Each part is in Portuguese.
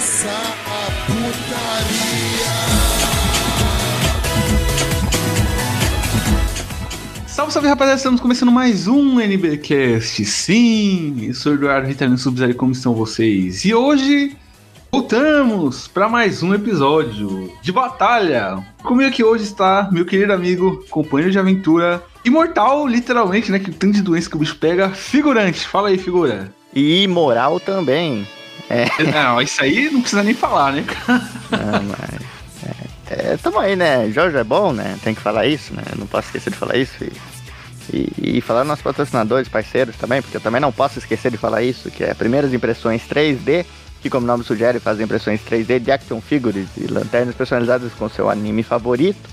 começar a putaria. Salve, salve rapaziada, estamos começando mais um NBcast. Sim, eu sou Eduardo Ritalino Subzero, como estão vocês? E hoje voltamos para mais um episódio de batalha. Comigo aqui hoje está meu querido amigo, companheiro de aventura, imortal, literalmente, né? Que tanto de doença que o bicho pega, figurante. Fala aí, figura. E moral também. É. Não, isso aí não precisa nem falar, né? Ah, mas. É, é, tamo aí, né? Jorge é bom, né? Tem que falar isso, né? Não posso esquecer de falar isso. E, e, e falar nossos patrocinadores, parceiros também, porque eu também não posso esquecer de falar isso, que é Primeiras Impressões 3D, que como o nome sugere, fazem impressões 3D de action figures e lanternas personalizadas com seu anime favorito.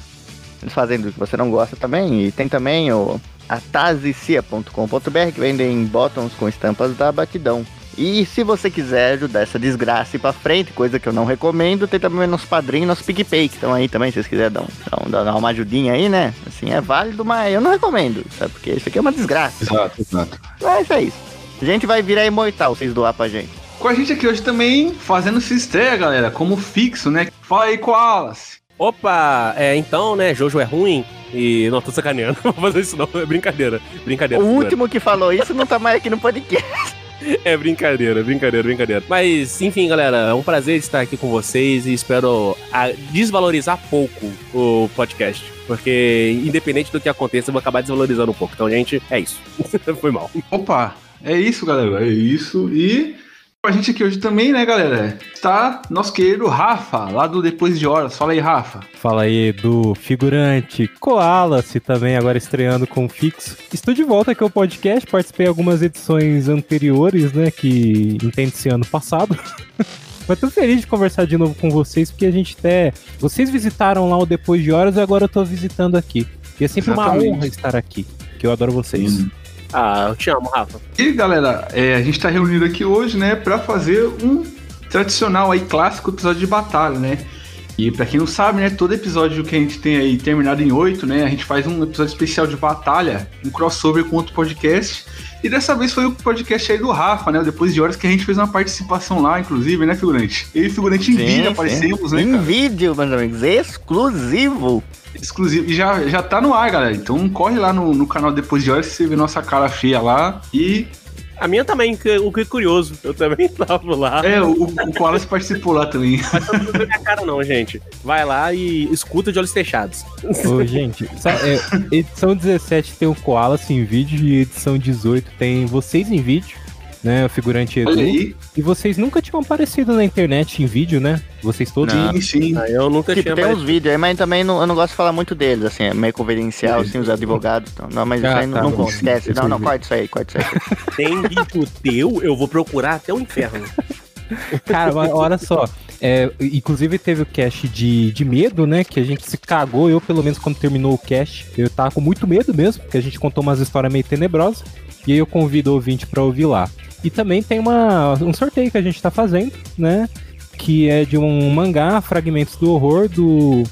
Eles fazem do que você não gosta também. E tem também o atazicia.com.br que vendem bottoms com estampas da batidão. E se você quiser ajudar essa desgraça ir pra frente, coisa que eu não recomendo, tem também nosso padrinho e nosso PicPay, que estão aí também, se vocês quiserem dar, um, dar, dar uma ajudinha aí, né? Assim, é válido, mas eu não recomendo, sabe? Porque isso aqui é uma desgraça. Exato, exato. Mas é isso. A gente vai virar imortal vocês doar pra gente. Com a gente aqui hoje também, fazendo sua estreia, galera, como fixo, né? Fala aí, Koalas. Opa, é, então, né, Jojo é ruim e... Não, tô sacaneando, não vou fazer isso não, é brincadeira, brincadeira. O último que falou isso não tá mais aqui no podcast. É brincadeira, brincadeira, brincadeira. Mas, enfim, galera, é um prazer estar aqui com vocês e espero desvalorizar pouco o podcast. Porque, independente do que aconteça, eu vou acabar desvalorizando um pouco. Então, gente, é isso. Foi mal. Opa, é isso, galera, é isso. E com a gente aqui hoje também, né, galera, está nosso querido Rafa, lá do Depois de Horas. Fala aí, Rafa. Fala aí do figurante Koala-se também, agora estreando com fixo. Estou de volta aqui ao podcast, participei algumas edições anteriores, né, que entende-se ano passado. Mas tô feliz de conversar de novo com vocês, porque a gente até. Vocês visitaram lá o Depois de Horas e agora eu tô visitando aqui. E é sempre Exatamente. uma honra estar aqui, que eu adoro vocês. Ah, eu te amo, Rafa. E galera, é, a gente tá reunido aqui hoje, né, pra fazer um tradicional aí clássico episódio de batalha, né? E pra quem não sabe, né, todo episódio que a gente tem aí terminado em oito, né, a gente faz um episódio especial de batalha, um crossover com outro podcast. E dessa vez foi o podcast aí do Rafa, né, depois de horas que a gente fez uma participação lá, inclusive, né, figurante? Eu e figurante em Sim, vídeo sim. aparecemos, né, Em cara? vídeo, meus amigos, exclusivo. Exclusivo. E já, já tá no ar, galera. Então corre lá no, no canal Depois de Horas que você vê nossa cara feia lá. E A minha também, o que é curioso. Eu também tava lá. é, o, o Koalas participou lá também. Mas não ver minha cara, não, gente. Vai lá e escuta de olhos fechados. Ô, gente, sa- é, edição 17 tem o Koala em vídeo e edição 18 tem vocês em vídeo, né? O figurante Edu. Aí. E vocês nunca tinham aparecido na internet em vídeo, né? Vocês todos. Não. Sim, sim. Ah, eu nunca Tipo, tinha tem uns vídeos aí, mas também não, eu não gosto de falar muito deles, assim, é meio confidencial, assim, os advogados. Então, não, mas isso Ah, aí não, tá, não conta, esquece. Isso Não, não, aí. corta isso aí, corta isso aí. Tem vídeo teu, eu vou procurar até o inferno. Cara, mas olha só. é, inclusive teve o cast de, de medo, né? Que a gente se cagou. Eu, pelo menos, quando terminou o cast, eu tava com muito medo mesmo, porque a gente contou umas histórias meio tenebrosas. E aí eu convido o ouvinte pra ouvir lá. E também tem uma, um sorteio que a gente tá fazendo, né? Que é de um mangá, Fragmentos do Horror, do.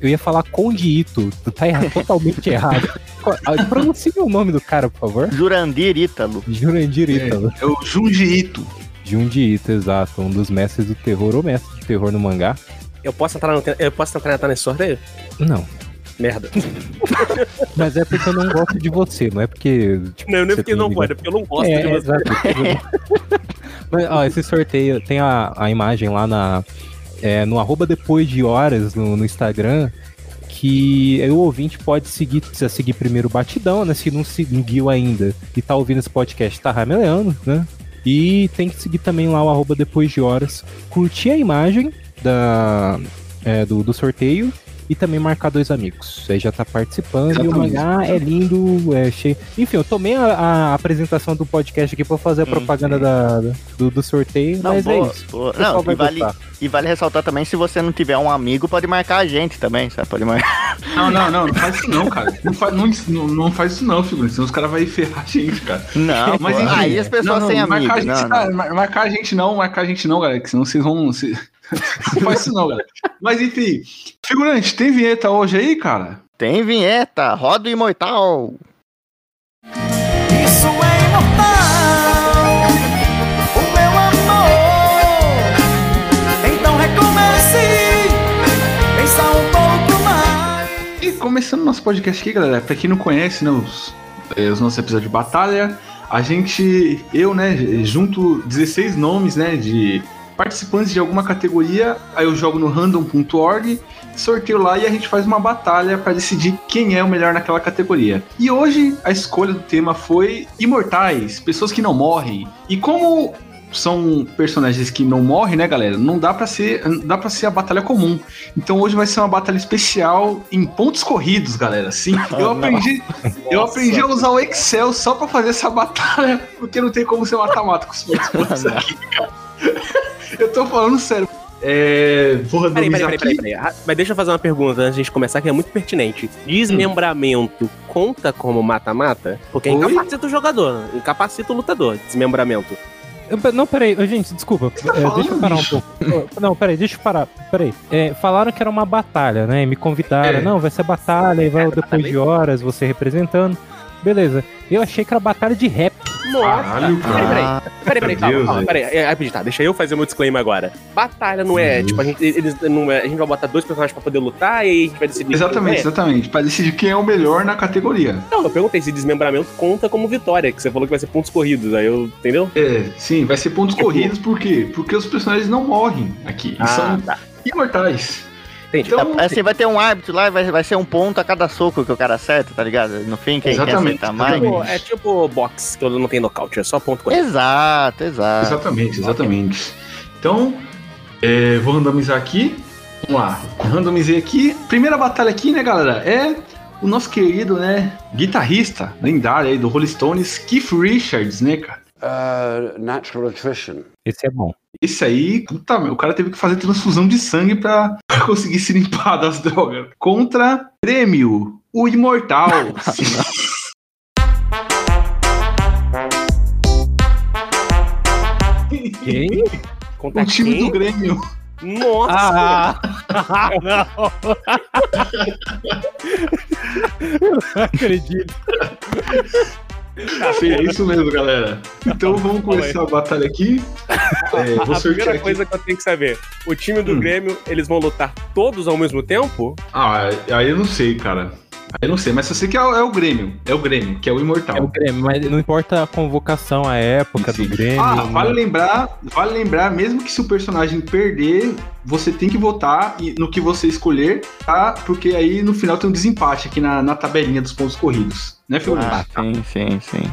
Eu ia falar Conde Ito, tá erra- totalmente errado. Pronuncie o nome do cara, por favor. Jurandir Ítalo. Jurandir Ítalo. É o Junji Ito. Junji Ito, exato. Um dos mestres do terror, ou mestre de terror no mangá. Eu posso entrar, no, eu posso entrar, entrar nesse sorteio? Não. Merda. Mas é porque eu não gosto de você, não é porque. Tipo, Não, nem você porque não pode, é porque eu não gosto é, de você. Mas, ó, esse sorteio tem a, a imagem lá na, é, no arroba depois de horas no, no Instagram. Que o ouvinte pode seguir, precisa seguir primeiro o batidão, né? Se não seguiu ainda e tá ouvindo esse podcast, tá rameleando, né? E tem que seguir também lá o arroba depois de horas. Curtir a imagem da, é, do, do sorteio e também marcar dois amigos. Aí já tá participando e o Exatamente. mangá é lindo, é cheio. Enfim, eu tomei a, a apresentação do podcast aqui pra fazer a Hum, propaganda da, do, do sorteio, Não, mas boa, é isso. boa. Não, e vale, gostar. e vale ressaltar também, se você não tiver um amigo, pode marcar a gente também, sabe? Pode marcar. Não, não, não, não faz isso não, cara. Não faz, não, não, faz isso não, figurante. Senão os caras vão ferrar a gente, cara. Não, Mas enfim, aí as pessoas não, não, têm marcar amigos. A gente, Não, não. mar- Marcar a gente não, marcar a gente não, galera, que senão vocês vão não faz isso não, galera. Mas enfim, figurante, tem vinheta hoje aí, cara? Tem vinheta, roda e moital. Isso é começando nosso podcast aqui, galera, pra quem não conhece, né, os, eh, os, nossos episódios de batalha, a gente, eu, né, junto 16 nomes, né, de participantes de alguma categoria, aí eu jogo no random.org, sorteio lá e a gente faz uma batalha pra decidir quem é o melhor naquela categoria. E hoje a escolha do tema foi imortais, pessoas que não morrem. E como são personagens que não morrem, né, galera? Não dá pra ser, dá para ser a batalha comum. Então hoje vai ser uma batalha especial em pontos corridos, galera. Sim, eu aprendi, eu aprendi a usar o Excel só pra fazer essa batalha, porque não tem como ser mata-mata com os pontos aqui, cara. Eu tô falando sério. É, vou Peraí, peraí, peraí, peraí, peraí. Mas deixa eu fazer uma pergunta antes de a gente começar, que é muito pertinente. Desmembramento conta como mata-mata? Porque Oi? incapacita o jogador, incapacita o lutador. Desmembramento. Eu- Não, peraí, gente, desculpa. tá é, deixa eu parar bicho? um pouco. Não, peraí, deixa eu parar. Peraí. É, falaram que era uma batalha, né? E me convidaram. É. Não, vai ser batalha, e vai É, depois batalha. de horas você representando. Beleza. Eu achei que era batalha de rap. Caralho, Peraí, cara. peraí. Peraí, peraí, calma, Deus, calma, peraí. É, rapidinho, tá, deixa eu fazer meu disclaimer agora. Batalha não é, Uhum. tipo, a gente, eles, não é- a gente vai botar dois personagens pra poder lutar e aí a gente vai decidir. Exatamente, quem é. exatamente. Pra decidir quem é o melhor na categoria. Não, eu perguntei se desmembramento conta como vitória, que você falou que vai ser pontos corridos, aí eu, entendeu? É, sim, vai ser pontos corridos, por quê? Porque os personagens não morrem aqui. Eles são tá. imortais. Entendi. Então, Assim, vai ter um árbitro lá e vai, vai ser um ponto a cada soco que o cara acerta, tá ligado? No fim, quem, Exatamente, acertar mais. exatamente. Tipo, é tipo box, que não tenho nocaute, é só ponto. Exato, exato. Exatamente, exatamente. Então, é, vou randomizar aqui. Vamos lá. Randomizei aqui. Primeira batalha aqui, né, galera? É o nosso querido, né, guitarrista lendário aí do Rolling Stones, Keith Richards, né, cara? Uh, natural attrition. Esse é bom. Esse aí, puta, meu, o cara teve que fazer transfusão de sangue pra conseguir se limpar das drogas. Contra Grêmio, o Imortal. Sim. Quem? Contra o time quem? do Grêmio. Nossa! Ah! não. Eu não acredito. Sim, é isso mesmo, galera. Então vamos começar a batalha aqui. É, vou a sortear primeira aqui. coisa que eu tenho que saber: o time do Hum. Grêmio, eles vão lutar todos ao mesmo tempo? Ah, aí eu não sei, cara. Aí eu não sei, mas eu sei que é, o- é o Grêmio. É o Grêmio, que é o Imortal. É o Grêmio, mas não importa a convocação, a época Sim. do Grêmio. Ah, não- vale lembrar, vale lembrar, mesmo que se o personagem perder, você tem que votar e- no que você escolher, tá? Porque aí no final tem um desempate aqui na, na tabelinha dos pontos corridos. Né, Figurante? Ah, sim, sim, sim.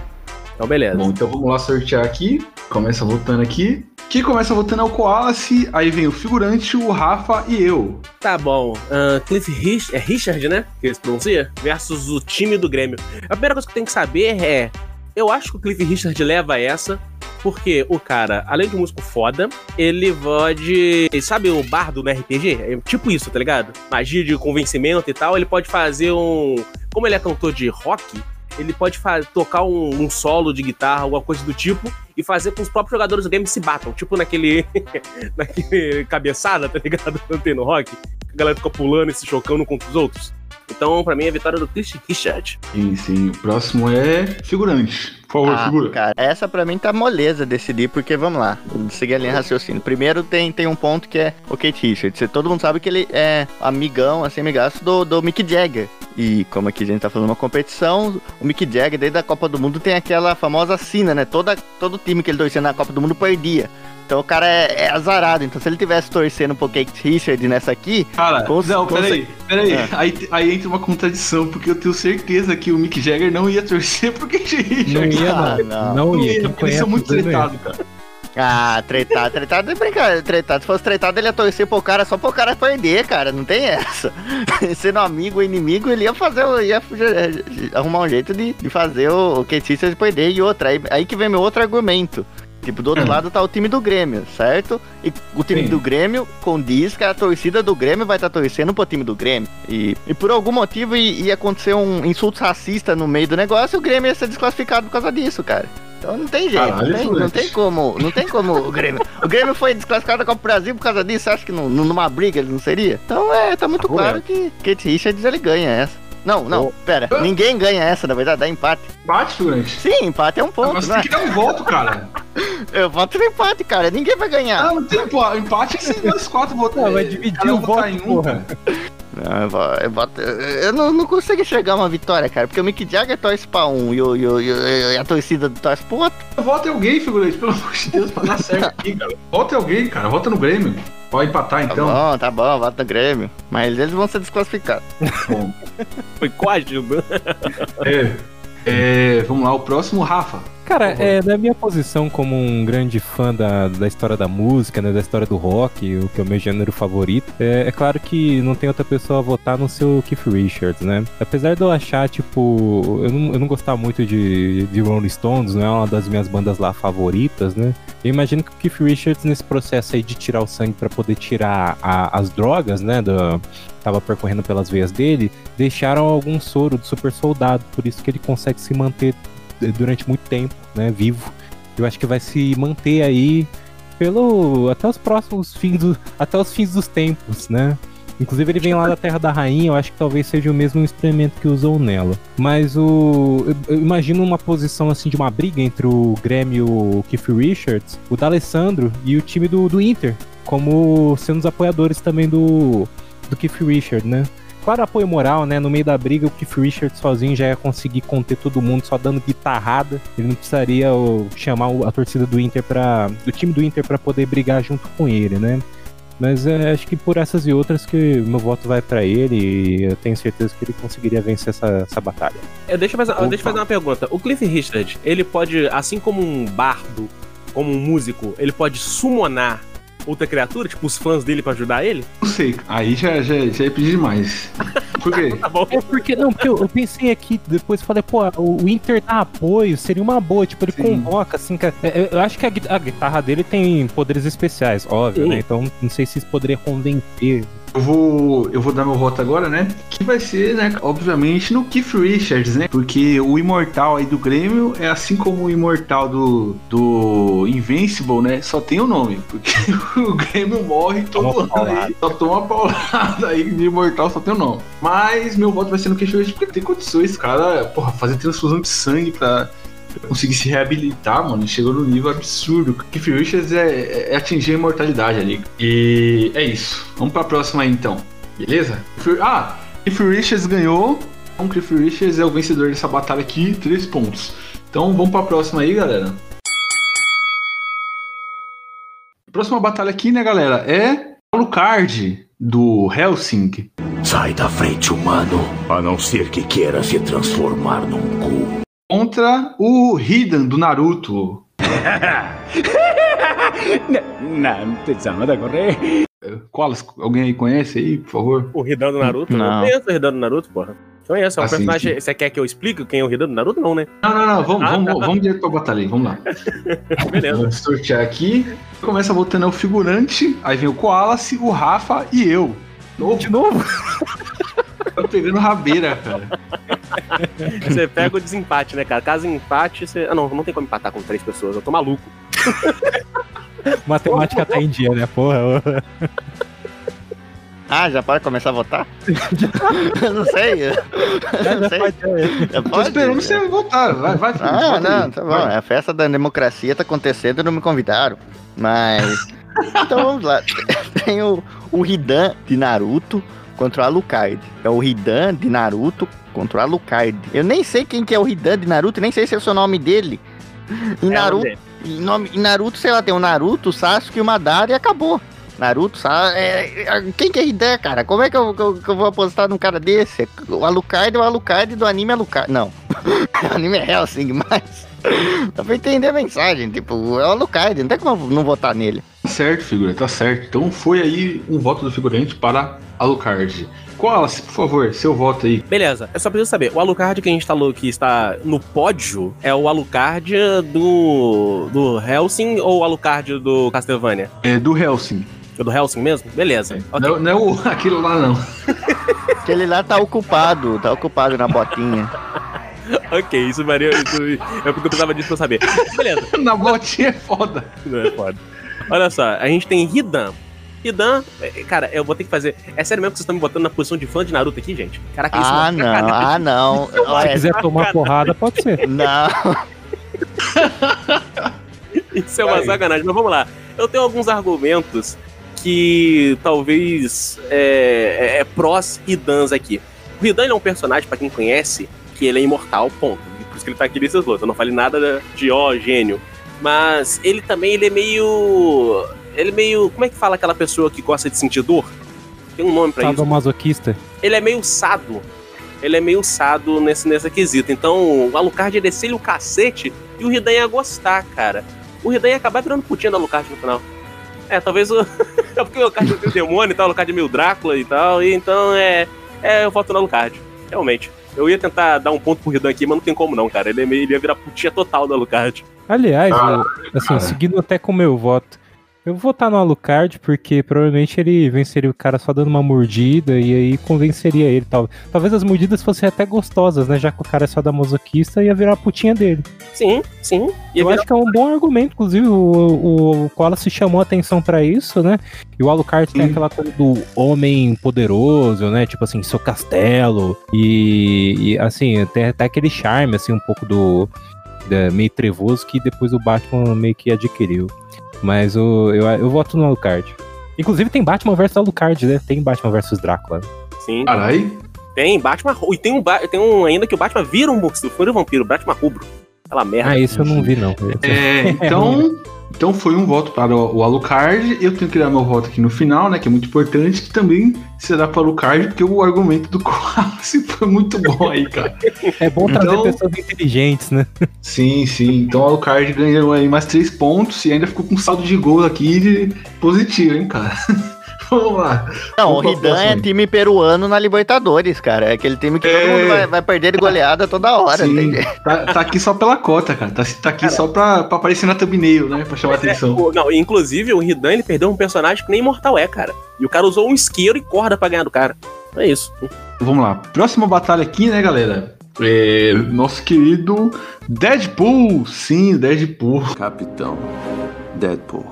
Então, beleza. Bom, então vamos lá sortear aqui. Começa votando aqui. Quem começa votando é o Koalace, aí vem o figurante, o Rafa e eu. Tá bom. Ah, Cliff Rich, é Richard, né? Que eles pronunciam? Versus o time do Grêmio. A primeira coisa que eu tenho que saber é. Eu acho que o Cliff Richard leva essa. Porque o cara, além de um músico foda, ele pode. Sabe o bardo no RPG? É tipo isso, tá ligado? Magia de convencimento e tal. Ele pode fazer um. Como ele é cantor de rock, ele pode tocar um, um solo de guitarra, alguma coisa do tipo, e fazer com que os próprios jogadores do game se batam. Tipo naquele. naquele cabeçada, tá ligado? Não tem no rock. A galera fica pulando e se chocando contra os outros. Então, pra mim, é a vitória do Chris Richard. Sim, sim. O próximo é figurante. Por favor, Ah, figura. cara, essa pra mim tá moleza decidir, porque vamos lá, seguir a linha raciocínio. Primeiro tem, tem um ponto que é o Kate Richards. Todo mundo sabe que ele é amigão, assim, amigaço do, do Mick Jagger. E como aqui a gente tá falando uma competição, o Mick Jagger, desde a Copa do Mundo, tem aquela famosa sina, né? Toda, todo time que ele torcia na Copa do Mundo perdia. Então o cara é, é azarado. Então se ele tivesse torcendo pro Kate Richards nessa aqui, Cara, Com- não, peraí, peraí. É. Aí, aí entra uma contradição, porque eu tenho certeza que o Mick Jagger não ia torcer pro Kate Richards. Não ia, Ah, não. não. Não, Não ia. ia, eles são conhece muito ia. tretados, cara. Ah, tretado, tretado é brincadeira, tretado. Se fosse tretado, ele ia torcer pro cara só pro cara perder, cara. Não tem essa. Sendo amigo ou inimigo, ele ia fazer, o- ia arrumar um jeito de, de fazer o, o Kate Richards perder. E outra, aí, aí que vem meu outro argumento. Tipo, do outro Hum. lado tá o time do Grêmio, certo? E o time Sim. do Grêmio condiz que a torcida do Grêmio vai estar torcendo pro time do Grêmio. E, e por algum motivo ia acontecer um insulto racista no meio do negócio e o Grêmio ia ser desclassificado por causa disso, cara. Então não tem jeito, Caralho, não, tem, não tem como, não tem como o Grêmio. O Grêmio foi desclassificado Copa do Brasil por causa disso, acha que não- numa briga ele não seria? Então é, tá muito Tá claro que Kate Richards ele ganha essa. Não, não, pera, ninguém ganha essa, na verdade, dá empate. Bate, figurante. Sim, empate é um ponto, Mas né? tem que dar um voto, cara. Eu voto no empate, cara, ninguém vai ganhar. Ah, não tem, pô. Empate é se nós quatro votar. Não, vai dividir um o votar voto, em um, porra. cara. Não, eu, vo- eu voto- eu não, não consigo enxergar uma vitória, cara, porque o Mick Jagger torce pra um e, e, o- e o- e a torcida torce pro outro. Vota em alguém, figurante, pelo amor de Deus, pra dar certo aqui, cara. Vota em alguém, cara. Vota no Grêmio. Pode empatar, Tá então. bom, tá bom, voto no Grêmio. Mas eles vão ser desclassificados. Bom, Foi coagido. é, é, vamos lá, o próximo, Rafa. Cara, é, na minha posição como um grande fã da, da história da música, né, da história do rock, o que é o meu gênero favorito, é, é claro que não tem outra pessoa a votar no seu Keith Richards, né? Apesar de eu achar, tipo, eu não, eu não gostar muito de, de Rolling Stones, não é uma das minhas bandas lá favoritas, né? Eu imagino que o Keith Richards, nesse processo aí de tirar o sangue pra poder tirar a- as drogas, né, do, tava percorrendo pelas veias dele, deixaram algum soro do super soldado, por isso que ele consegue se manter eh, durante muito tempo, né, vivo. Eu acho que vai se manter aí pelo até os próximos fins do, até os fins dos tempos, né? Inclusive ele vem lá da Terra da Rainha, eu acho que talvez seja o mesmo experimento que usou nela. Mas o eu, imagino uma posição assim de uma briga entre o Grêmio o Keith Richards, o D'Alessandro e o time do, do Inter, como sendo os apoiadores também do do Keith Richards, né? Claro, apoio moral, né? No meio da briga, o Keith Richards sozinho já ia conseguir conter todo mundo só dando guitarrada. Ele não precisaria chamar o- a torcida do Inter para do time do Inter para poder brigar junto com ele, né? Mas é, acho que por essas e outras que o meu voto vai para ele e eu tenho certeza que ele conseguiria vencer essa, essa batalha. Eu deixa eu fazer, Opa. deixa eu fazer uma pergunta. O Cliff Richard, ele pode, assim como um bardo, como um músico, ele pode summonar outra criatura, tipo os fãs dele pra ajudar ele? Não sei, aí já, já, já ia pedir demais. Por quê? Tá bom. É porque, não, porque eu, eu pensei aqui, depois falei, pô, o, Inter dá apoio, seria uma boa, tipo, ele Sim. convoca, assim, cara. É, é, Eu acho que a, a guitarra dele tem poderes especiais, óbvio, Sim. né? Então não sei se isso poderia convencer. Eu vou, eu vou dar meu voto agora, né? Que vai ser, né? Obviamente no Keith Richards, né? Porque o imortal aí do Grêmio é assim como o imortal do, do Invincible, né? Só tem o nome. Porque o Grêmio morre todo Toma ano aí. Só toma paulada aí de imortal, só tem o nome. Mas meu voto vai ser no Keith Richards porque tem condições, cara, porra, fazer transfusão de sangue pra. Conseguir se reabilitar, mano, chegou no nível absurdo. Keith Richards é, é atingir a imortalidade ali. E é isso. Vamos pra próxima aí então. Beleza? Ah, Cliff Richards ganhou. Então, Cliff Richards é o vencedor dessa batalha aqui, três pontos. Então, vamos pra próxima aí, galera. Próxima batalha aqui, né, galera, é Alucard, do Helsing. Sai da frente, humano, a não ser que queira se transformar num cu. Contra o Hidan, do Naruto. De. Qualas, alguém aí conhece aí, por favor? O Ridan do Naruto? Não. Não conheço o Ridan do Naruto, porra. Conheço, é um Assim, personagem. Você quer que eu explique quem é o Ridan do Naruto? Não, né? Não, não, não, vamos, Ah, vamos, tá. vamos direto pra batalha aí, vamos lá. Beleza. Vamos sortear aqui. Começa votando é o figurante, aí vem o Koalas, o Rafa e eu. Novo, De novo? tá pegando rabeira, cara. Você pega o desempate, né, cara? Caso empate, você. Ah, não, não tem como empatar com três pessoas. Eu tô maluco. Matemática tá em dia, né, porra? Ah, já pode começar a votar? Eu não sei. Eu Já, não já sei. pode, é. Tô esperando você votar. Vai, vai, filho, Ah, não, aí. tá bom. Vai. A festa da democracia tá acontecendo e não me convidaram. Mas. Então vamos lá. Tem o, o Hidan de Naruto contra o Alucard. É o Hidan de Naruto contra o Alucard. Eu nem sei quem que é o Hidan de Naruto, nem sei se é o seu nome dele. Em É, Naruto, é? em, nome, em Naruto, sei lá, tem o Naruto, o Sasuke e o Madara e acabou. Naruto, Sa é, é, quem que é Hidan, cara? Como é que eu, que eu- que eu vou apostar num cara desse? O Alucard é o Alucard do anime Alucard. Não. o anime é Helsing, mas. Dá pra entender a mensagem. Tipo, é o Alucard, não tem como não votar nele. Tá certo, figura, tá certo. Então foi aí um voto do figurante para Alucard. Koalas, por favor, seu voto aí. Beleza, eu só preciso saber, o Alucard que a gente falou que está no pódio é o Alucard do. do Helsing ou o Alucard do Castlevania? É do Helsing. É do Helsing mesmo? Beleza. ok. Não, não é o, aquilo lá, não. Aquele lá tá ocupado, tá ocupado na botinha. Ok, isso varia. Isso, é porque eu precisava disso pra saber. Beleza. Na botinha é foda. Não é foda. Olha só, a gente tem Hidan. Hidan, é, cara, eu vou ter que fazer. É sério mesmo que vocês estão me botando na posição de fã de Naruto aqui, gente? Caraca, isso é Ah, uma não, sacanagem. ah, não. Se Olha, quiser tomar porrada, pode ser. não. Isso é uma Vai. sacanagem, mas vamos lá. Eu tenho alguns argumentos que talvez é, é, é prós e dans aqui. O Hidan ele é um personagem, pra quem conhece, que ele é imortal, ponto. Por isso que ele tá aqui nesses lutas. Eu não falei nada de ó, gênio. Mas ele também, ele é meio. Ele é meio. Como é que fala aquela pessoa que gosta de sentir dor? Tem um nome pra isso. Sadomasoquista. Ele é meio sado. Ele é meio sado nesse, nesse quesito. Então, o Alucard ia descer o cacete e o Hidan ia gostar, cara. O Hidan ia acabar virando putinha do Alucard no final. É, talvez o. é porque o Alucard tem demônio e tal, o Alucard é meio Drácula e tal. E então é. É, eu voto no Alucard. Realmente. Eu ia tentar dar um ponto pro Hidan aqui, mas não tem como não, cara. Ele, é meio, ele ia virar putinha total do Alucard. Aliás, Ah, eu- assim, cara. seguindo até com o meu voto, eu vou votar no Alucard porque provavelmente ele venceria o cara só dando uma mordida e aí convenceria ele. Tal. Talvez as mordidas fossem até gostosas, né? Já que o cara é só da masoquista ia virar a putinha dele. Sim, sim. Ia eu virar acho que é um bom argumento, inclusive o, o, o Koala se chamou a atenção pra isso, né? E o Alucard tem aquela coisa do homem poderoso, né? Tipo assim, seu castelo. E, e, assim, tem até aquele charme, assim, um pouco do. da- meio trevoso que depois o Batman meio que adquiriu. Mas o, eu, eu voto no Alucard. Inclusive tem Batman vs Alucard, né? Tem Batman vs Drácula. Sim. Caralho. Tem Batman. E tem um, tem um ainda que o Batman vira um, vira um vampiro, Batman rubro. Aquela merda. Ah, esse eu não vi, não. É, então, então foi um voto para o, Alucard. Eu tenho que dar meu voto aqui no final, né? Que é muito importante, que também será para o Alucard, porque o argumento do Quase foi muito bom aí, cara. É bom trazer Então- pessoas inteligentes, né? Sim, sim. Então o Alucard ganhou aí mais três pontos e ainda ficou com um saldo de gol aqui positivo, hein, cara. Vamos lá. Não, o Vamos pra Ridan é time peruano na Libertadores, cara. É aquele time que todo É. mundo vai, vai perder de goleada toda hora. Sim, entende? tá, tá aqui só pela cota, cara. Tá, tá aqui só pra, pra aparecer na thumbnail, né? Pra chamar É, atenção. o- não, inclusive, o Ridan ele perdeu um personagem que nem Imortal é, cara. E o cara usou um isqueiro e corda pra ganhar do cara. É isso. Vamos lá. Próxima batalha aqui, né, galera? É, nosso querido Deadpool. Sim, Deadpool. Capitão Deadpool.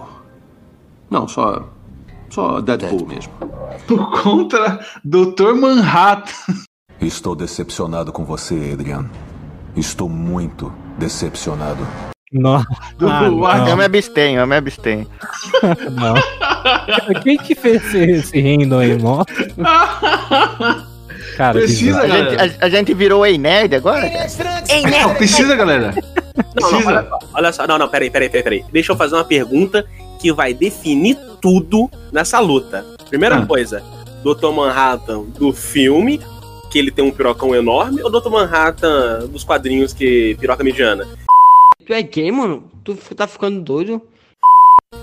Não, só. Só Deadpool, mesmo. Contra Dr. Manhattan. Estou decepcionado com você, Adrian. Estou muito decepcionado. Nossa, Ah, não. Eu me abstenho, eu me abstenho. não. Quem que fez esse, esse reino aí, mó? Cara, Precisa, A bizarro. gente, galera. a, a gente virou Ei Nerd agora? cara? Não, precisa, galera. Não, não, Precisa. olha só, olha só. Não, não, peraí, peraí, peraí, peraí. Deixa eu fazer uma pergunta que vai definir tudo nessa luta. Primeira Ah. coisa, Dr. Manhattan do filme, que ele tem um pirocão enorme, ou Dr. Manhattan dos quadrinhos que piroca mediana? Tu é gay, mano? Tu tá ficando doido?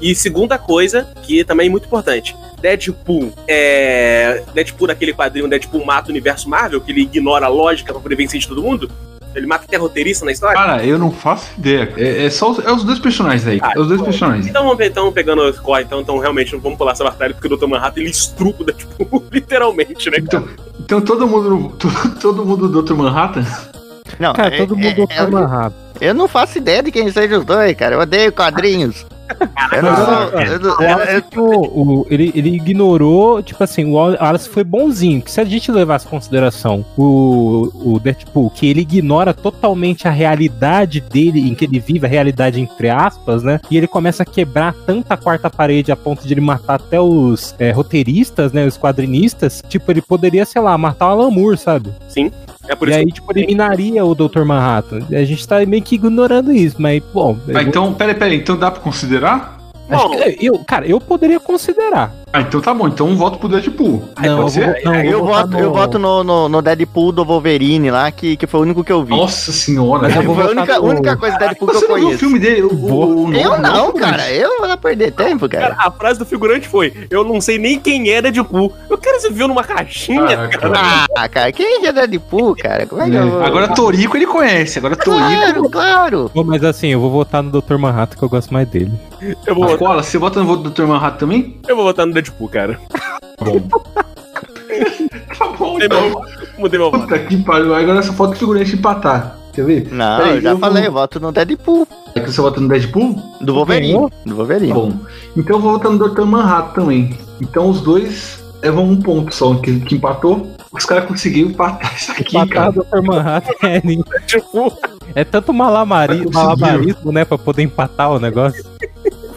E segunda coisa, que também é muito importante, Deadpool é. Deadpool naquele quadrinho Deadpool mata o universo Marvel, que ele ignora a lógica pra poder vencer de todo mundo. Ele mata até roteirista na história. Cara, eu não faço ideia. É, é só os, é os dois personagens aí. Ah, É os dois bom. personagens. Então vamos ver, então, pegando o score, então, então realmente não vamos pular essa batalha, porque o Dr. Manhattan ele estrupa o Deadpool, literalmente, né? Então, então todo mundo. to- Todo mundo do Dr. Manhattan? Não, Cara, é- todo é- mundo é- tá amarrado. eu não faço ideia de quem seja os dois, cara. Eu odeio quadrinhos. Não, Ah, eu não- O eu- Wallace, eu- o- o- ele, ele ignorou, tipo assim, o Wallace foi bonzinho. Que se a gente levasse em consideração o, o Deadpool, que ele ignora totalmente a realidade dele, em que ele vive, a realidade entre aspas, né? E ele começa a quebrar tanta a quarta parede a ponto de ele matar até os é, roteiristas, né? Os quadrinistas. Tipo, ele poderia, sei lá, matar o Alan Moore, sabe? Sim. É por e isso aí, que tipo, eliminaria o Dr. Manhattan. A gente tá meio que ignorando isso, mas, bom. Ah, eu- então, peraí, peraí. Então dá pra considerar? acho Bom. que- eu, cara, eu poderia considerar. Ah, então tá bom. Então um voto pro Deadpool. Aí Não, pode eu ser? vou- não, eu, vou voto, eu voto no, no, no Deadpool do Wolverine lá, que, que foi o único que eu vi. Nossa senhora. Eu vou foi a única, no- única coisa do Deadpool que Você eu não viu o conheço. filme dele? O, o- o- Eu não, cara. Eu vou perder tempo, cara. Cara, a frase do figurante foi: Eu não sei nem quem é Deadpool. Eu quero você viu numa caixinha, Caraca. cara. Ah, cara, quem é Deadpool, cara? Como é que eu vou... É. Agora Torico ele conhece. Agora Torico. Claro, claro. Pô, mas assim, eu vou votar no Dr. Manhattan que eu gosto mais dele. Eu vou, Ah, votar, Cola, você vota no voto do Dr. Manhattan também? eu vou votar no Deadpool, cara. Tá bom, Mudei meu, mudei meu voto. Puta que pariu. Agora só falta o figurante empatar. Quer ver? Não, Peraí, eu já eu falei, vou- eu voto no Deadpool. É que você vota no Deadpool? Do Wolverine. Do Wolverine. Tá bom. Então eu vou votar no Dr. Manhattan também. Então os dois levam um ponto só, que, que empatou. Os caras conseguiram empatar isso aqui, Empatar cara. o Dr. Manhattan é, Deadpool. é tanto malamari- Conseguiu. malabarismo, né? Pra poder empatar o negócio.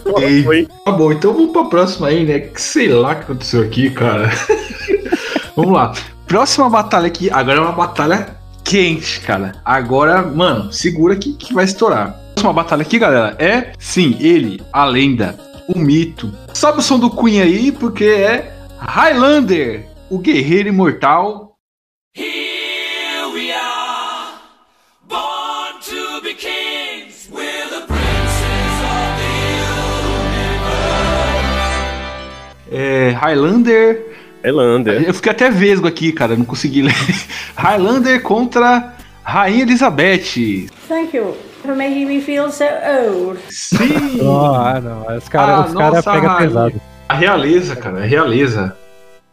Ok. Tá bom, então vamos pra próxima aí, né? Que sei lá o que aconteceu aqui, cara. vamos lá. Próxima batalha aqui, agora é uma batalha quente, cara. Agora, mano, segura que, que vai estourar. Próxima batalha aqui, galera, é sim, ele, a lenda, o mito. Sobe o som do Queen aí, porque é Highlander, o guerreiro imortal. É, Highlander. Highlander. Eu fiquei até vesgo aqui, cara, não consegui ler. Highlander contra Rainha Elizabeth. Thank you for making me feel so old. Sim! Ah, não. Os caras Ah, cara nossa, pegam pesado. A realeza, cara, a realeza.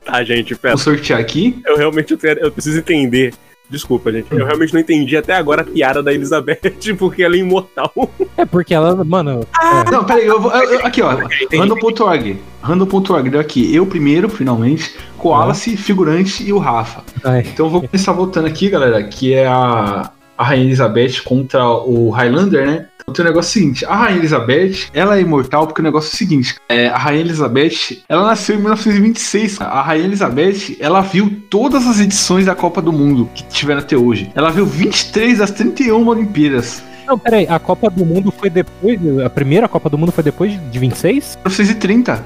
Tá, gente, pera. Vou sortear aqui. Eu realmente quero- eu preciso entender. Desculpa, gente. Eu realmente não entendi até agora a piada da Elizabeth, porque ela é imortal. É porque ela, mano. é. Não, peraí, eu vou. eu- eu- aqui, ó. Random.org. Random.org deu aqui. Eu primeiro, finalmente. Koalace, figurante e o Rafa. Ai. Então eu vou começar voltando aqui, galera, que é a, a Rainha Elizabeth contra o Highlander, né? Então tem o negócio seguinte, a Rainha Elizabeth, ela é imortal porque o negócio é o seguinte, é, a Rainha Elizabeth, ela nasceu em 1926. A Rainha Elizabeth, ela viu todas as edições da Copa do Mundo que tiveram até hoje. Ela viu 23 das 31 Olimpíadas. Não, peraí, a Copa do Mundo foi depois. A primeira Copa do Mundo foi depois de 26? 1930.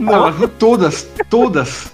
Ela viu todas, todas.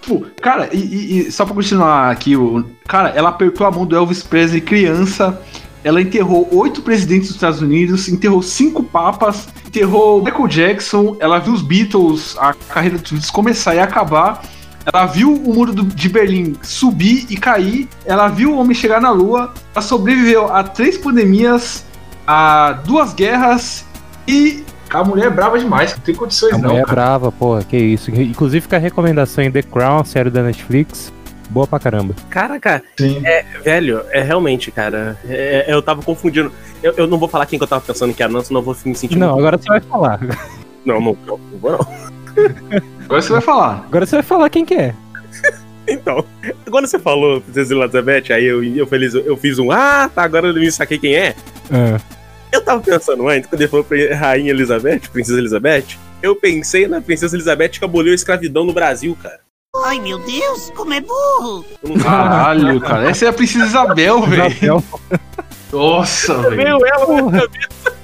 Tipo, cara, e, e- e só pra continuar aqui, o, cara, ela apertou a mão do Elvis Presley criança. Ela enterrou oito presidentes dos Estados Unidos, enterrou cinco papas, enterrou Michael Jackson. Ela viu os Beatles, a carreira dos Beatles começar e acabar. Ela viu o muro do- de Berlim subir e cair. Ela viu o homem chegar na Lua. Ela sobreviveu a três pandemias, a duas guerras e a mulher é brava demais. Não tem condições A não, mulher é cara. brava, porra, que isso. Inclusive fica a recomendação em The Crown, série da Netflix. Boa pra caramba. Caraca, Sim. é, velho, é realmente, cara. é- é- eu tava confundindo. Eu, eu não vou falar quem que eu tava pensando que era, não, senão eu vou me sentir. Não, muito- agora você vai falar. não, não, não, não vou não. Agora você vai falar. Agora você vai falar quem que é. Então, quando você falou Princesa Elizabeth, aí eu, eu, feliz, eu fiz um. Ah, tá, agora eu me saquei quem é. Ah, Eu tava pensando antes, quando ele falou pra Rainha Elizabeth, Princesa Elizabeth, eu pensei na Princesa Elizabeth que aboliu a escravidão no Brasil, cara. Ai, meu Deus, como é burro! Caralho, cara. Essa é a Princesa Isabel, velho. Isabel. Nossa, velho. Veio ela na minha cabeça.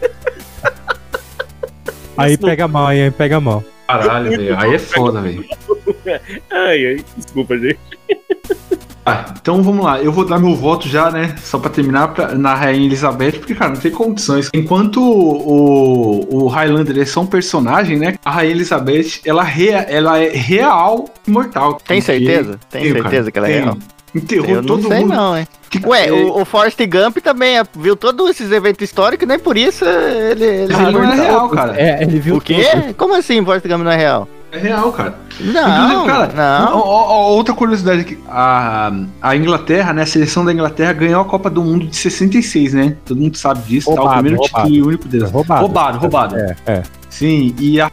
Aí pega mal, aí pega mal. Caralho, velho. Aí é foda, velho. Ai, ai, desculpa, gente. Ah, então vamos lá. Eu vou dar meu voto já, né? Só pra terminar pra- na Rainha Elizabeth, porque, cara, não tem condições. Enquanto o, o Highlander é só um personagem, né? A Rainha Elizabeth, ela, rea, ela é real imortal. Tem certeza? Tem Tenho, certeza cara, que ela é real? Enterrou Eu não todo sei mundo. não, hein? Que- Ué, é, o, o Forrest Gump também é- viu todos esses eventos históricos nem por isso ele, ele, Ele não é real, cara. É, ele viu O quê? Como assim o Forrest Gump não é real? É real, cara. Não, cara, não. ó, ó, outra curiosidade aqui. A, a Inglaterra, né? A seleção da Inglaterra ganhou a Copa do Mundo de 66, né? Todo mundo sabe disso. tá? O Roubado, primeiro roubado. título e único deles. Roubado. roubado. roubado. É, é. Sim, e a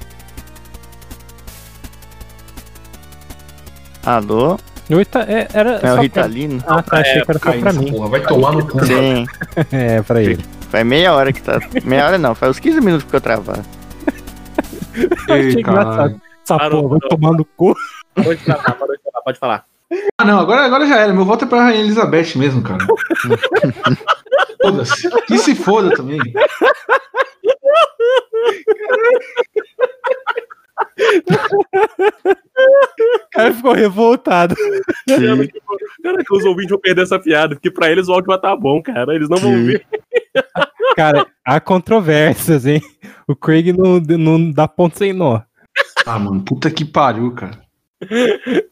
Alô? Oi, tá- é, era É só o pra- Ritalino? Ah, tá, achei que era só Caindo pra mim. porra, vai tomar no cu. Sim. É, pra ele. Faz meia hora que tá. Meia hora não, faz uns 15 minutos que ficou travado. Achei Ei, engraçado. Essa Parou, porra vai parou. tomar no cu. Pode falar, pode falar, pode falar. Ah, não, agora, agora já era. Meu voto é pra Rainha Elizabeth mesmo, cara. Foda-se. Que se foda também. O cara ficou revoltado. Cara, que- Cara, que os ouvintes vão perder essa piada, porque pra eles o áudio vai estar bom, cara. Eles não vão ver. Cara, há controvérsias, hein? O Craig não, não dá ponto sem nó. Ah, mano, puta que pariu, cara.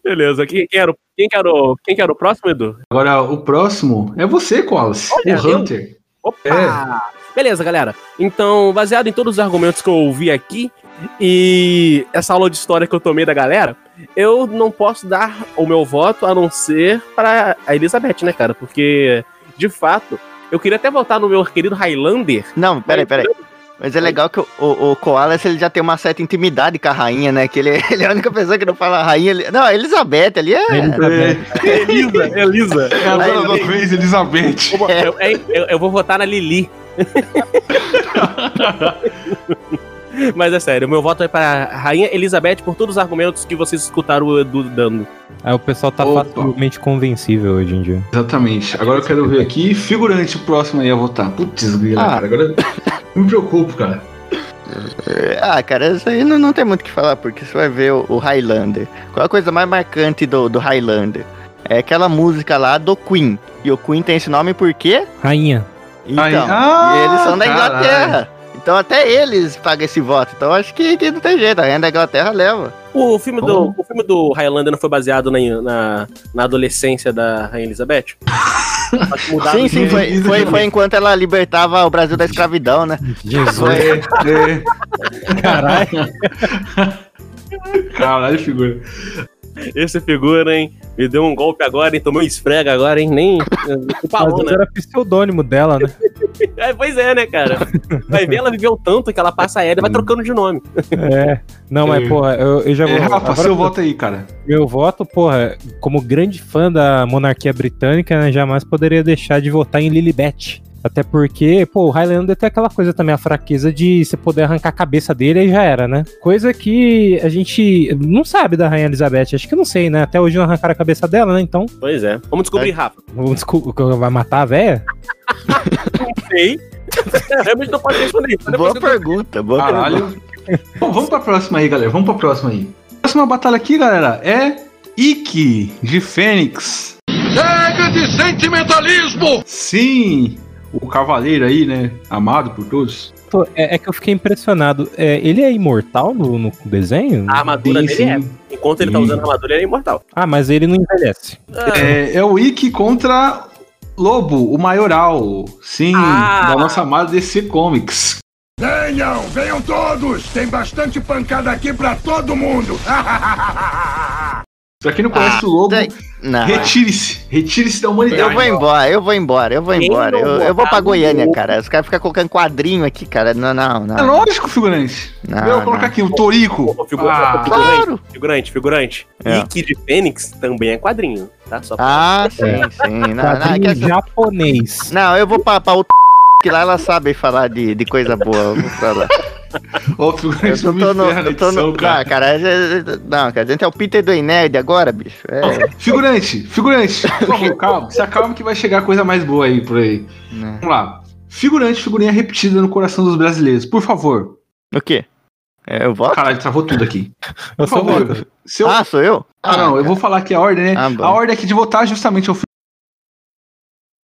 Beleza. Quem, quem era, o- quem, que era o, quem que era o próximo, Edu? Agora, o próximo é você. Olha, o eu- Hunter. Opa! É. Beleza, galera. Então, baseado em todos os argumentos que eu ouvi aqui e essa aula de história que eu tomei da galera, eu não posso dar o meu voto a não ser para a Elizabeth, né, cara? Porque, de fato, eu queria até votar no meu querido Highlander. Não, peraí, peraí. Mas é legal que o, o, o Koala ele já tem uma certa intimidade com a rainha, né? Que ele, ele é a única pessoa que não fala rainha. Ele, não, a Elizabeth ali é. Elisa, Elisa. É a dona da vez, Elizabeth. Eu, eu- eu- eu vou votar na Lili. Mas é sério, meu voto é para Rainha Elizabeth por todos os argumentos que vocês escutaram o Edu dando. Aí o pessoal tá Opa. facilmente convencível hoje em dia. Exatamente. Agora eu quero ver aqui, figurante o próximo aí a votar. Putz, grila, Ah. cara. Agora eu me preocupo, cara. Ah, cara, isso aí não, não tem muito o que falar, porque você vai ver o, o Highlander. Qual a coisa mais marcante do, do Highlander? É aquela música lá do Queen. E o Queen tem esse nome por quê? Rainha. Então, Aí- Ah, e eles são da caralho. Então até eles pagam esse voto. Então acho que, que não tem jeito, a rainha da Inglaterra leva. O filme, do, o filme do Highlander não foi baseado na, na, na adolescência da Rainha Elizabeth? Sim, sim, foi, foi, foi enquanto ela libertava o Brasil da escravidão, né? Jesus, é. caralho. Caralho, figura. Esse figura, hein? Me deu um golpe agora, hein? Tomei um esfrega agora, hein? Nem. Mas Falou, né? era pseudônimo dela, né? É, pois é, né, cara? Vai ver, ela viveu tanto que ela passa aérea e vai trocando de nome. É. Não, mas, É. porra, eu, eu já vou. É, Rafa, agora seu eu- voto aí, cara. Meu voto, porra, como grande fã da monarquia britânica, né, jamais poderia deixar de votar em Lilibet. Até porque, pô, o Highlander tem aquela coisa também, a fraqueza de você poder arrancar a cabeça dele e já era, né? Coisa que a gente não sabe da Rainha Elizabeth, acho que não sei, né? Até hoje não arrancaram a cabeça dela, né? Então, Pois é. Vamos descobrir, Rafa. vamos desculpa, vai matar a véia? Não sei. Realmente não pode responder. isso. Boa pergunta, boa pergunta. Caralho. Bom, vamos pra próxima aí, galera. Vamos pra próxima aí. Próxima batalha aqui, galera, é Ikki de Fênix. Chega de sentimentalismo! Sim, o cavaleiro aí, né? Amado por todos. Pô, é, é que eu fiquei impressionado. É, ele é imortal no, no desenho? A armadura Sim, dele é. Enquanto ele tá usando a armadura, ele é imortal. Ah, mas ele não envelhece. É, é o Ikki contra Lobo, o Maioral. Sim, Ah. da nossa amada DC Comics. Venham, venham todos! Tem bastante pancada aqui pra todo mundo! Pra quem não conhece Ah, o Lobo, Não. retire-se. Retire-se da humanidade. Eu vou embora, eu vou embora, eu vou Quem embora. Eu, eu vou pra Goiânia, Lobo? cara. Os caras ficam colocando quadrinho aqui, cara. Não, não, não. É lógico, figurante. Não, eu vou colocar não. aqui o Torico. Ah, figurante, Claro. figurante, figurante. É. Ikki de Fênix também é quadrinho, tá? Só pra- Ah, sim, sim. Não, não, é japonês. não, eu vou pra, pra o que lá ela sabe falar de, de coisa boa. Eu vou pra lá. Ô, Eu tô no. Eu tô no cara. Não, cara, é- não, cara, a gente é o Peter do Nerd agora, bicho. É, Figurante, figurante. Por favor, calma. Se acalma que vai chegar coisa mais boa aí por aí. né. Vamos lá. Figurante, figurinha repetida no coração dos brasileiros. Por favor. O quê? É, eu voto? Caralho, travou tudo aqui. Eu Por sou favor. Se eu... Ah, sou eu? Ah, não, eu vou falar aqui a ordem, né? Ah, a ordem aqui de votar justamente é o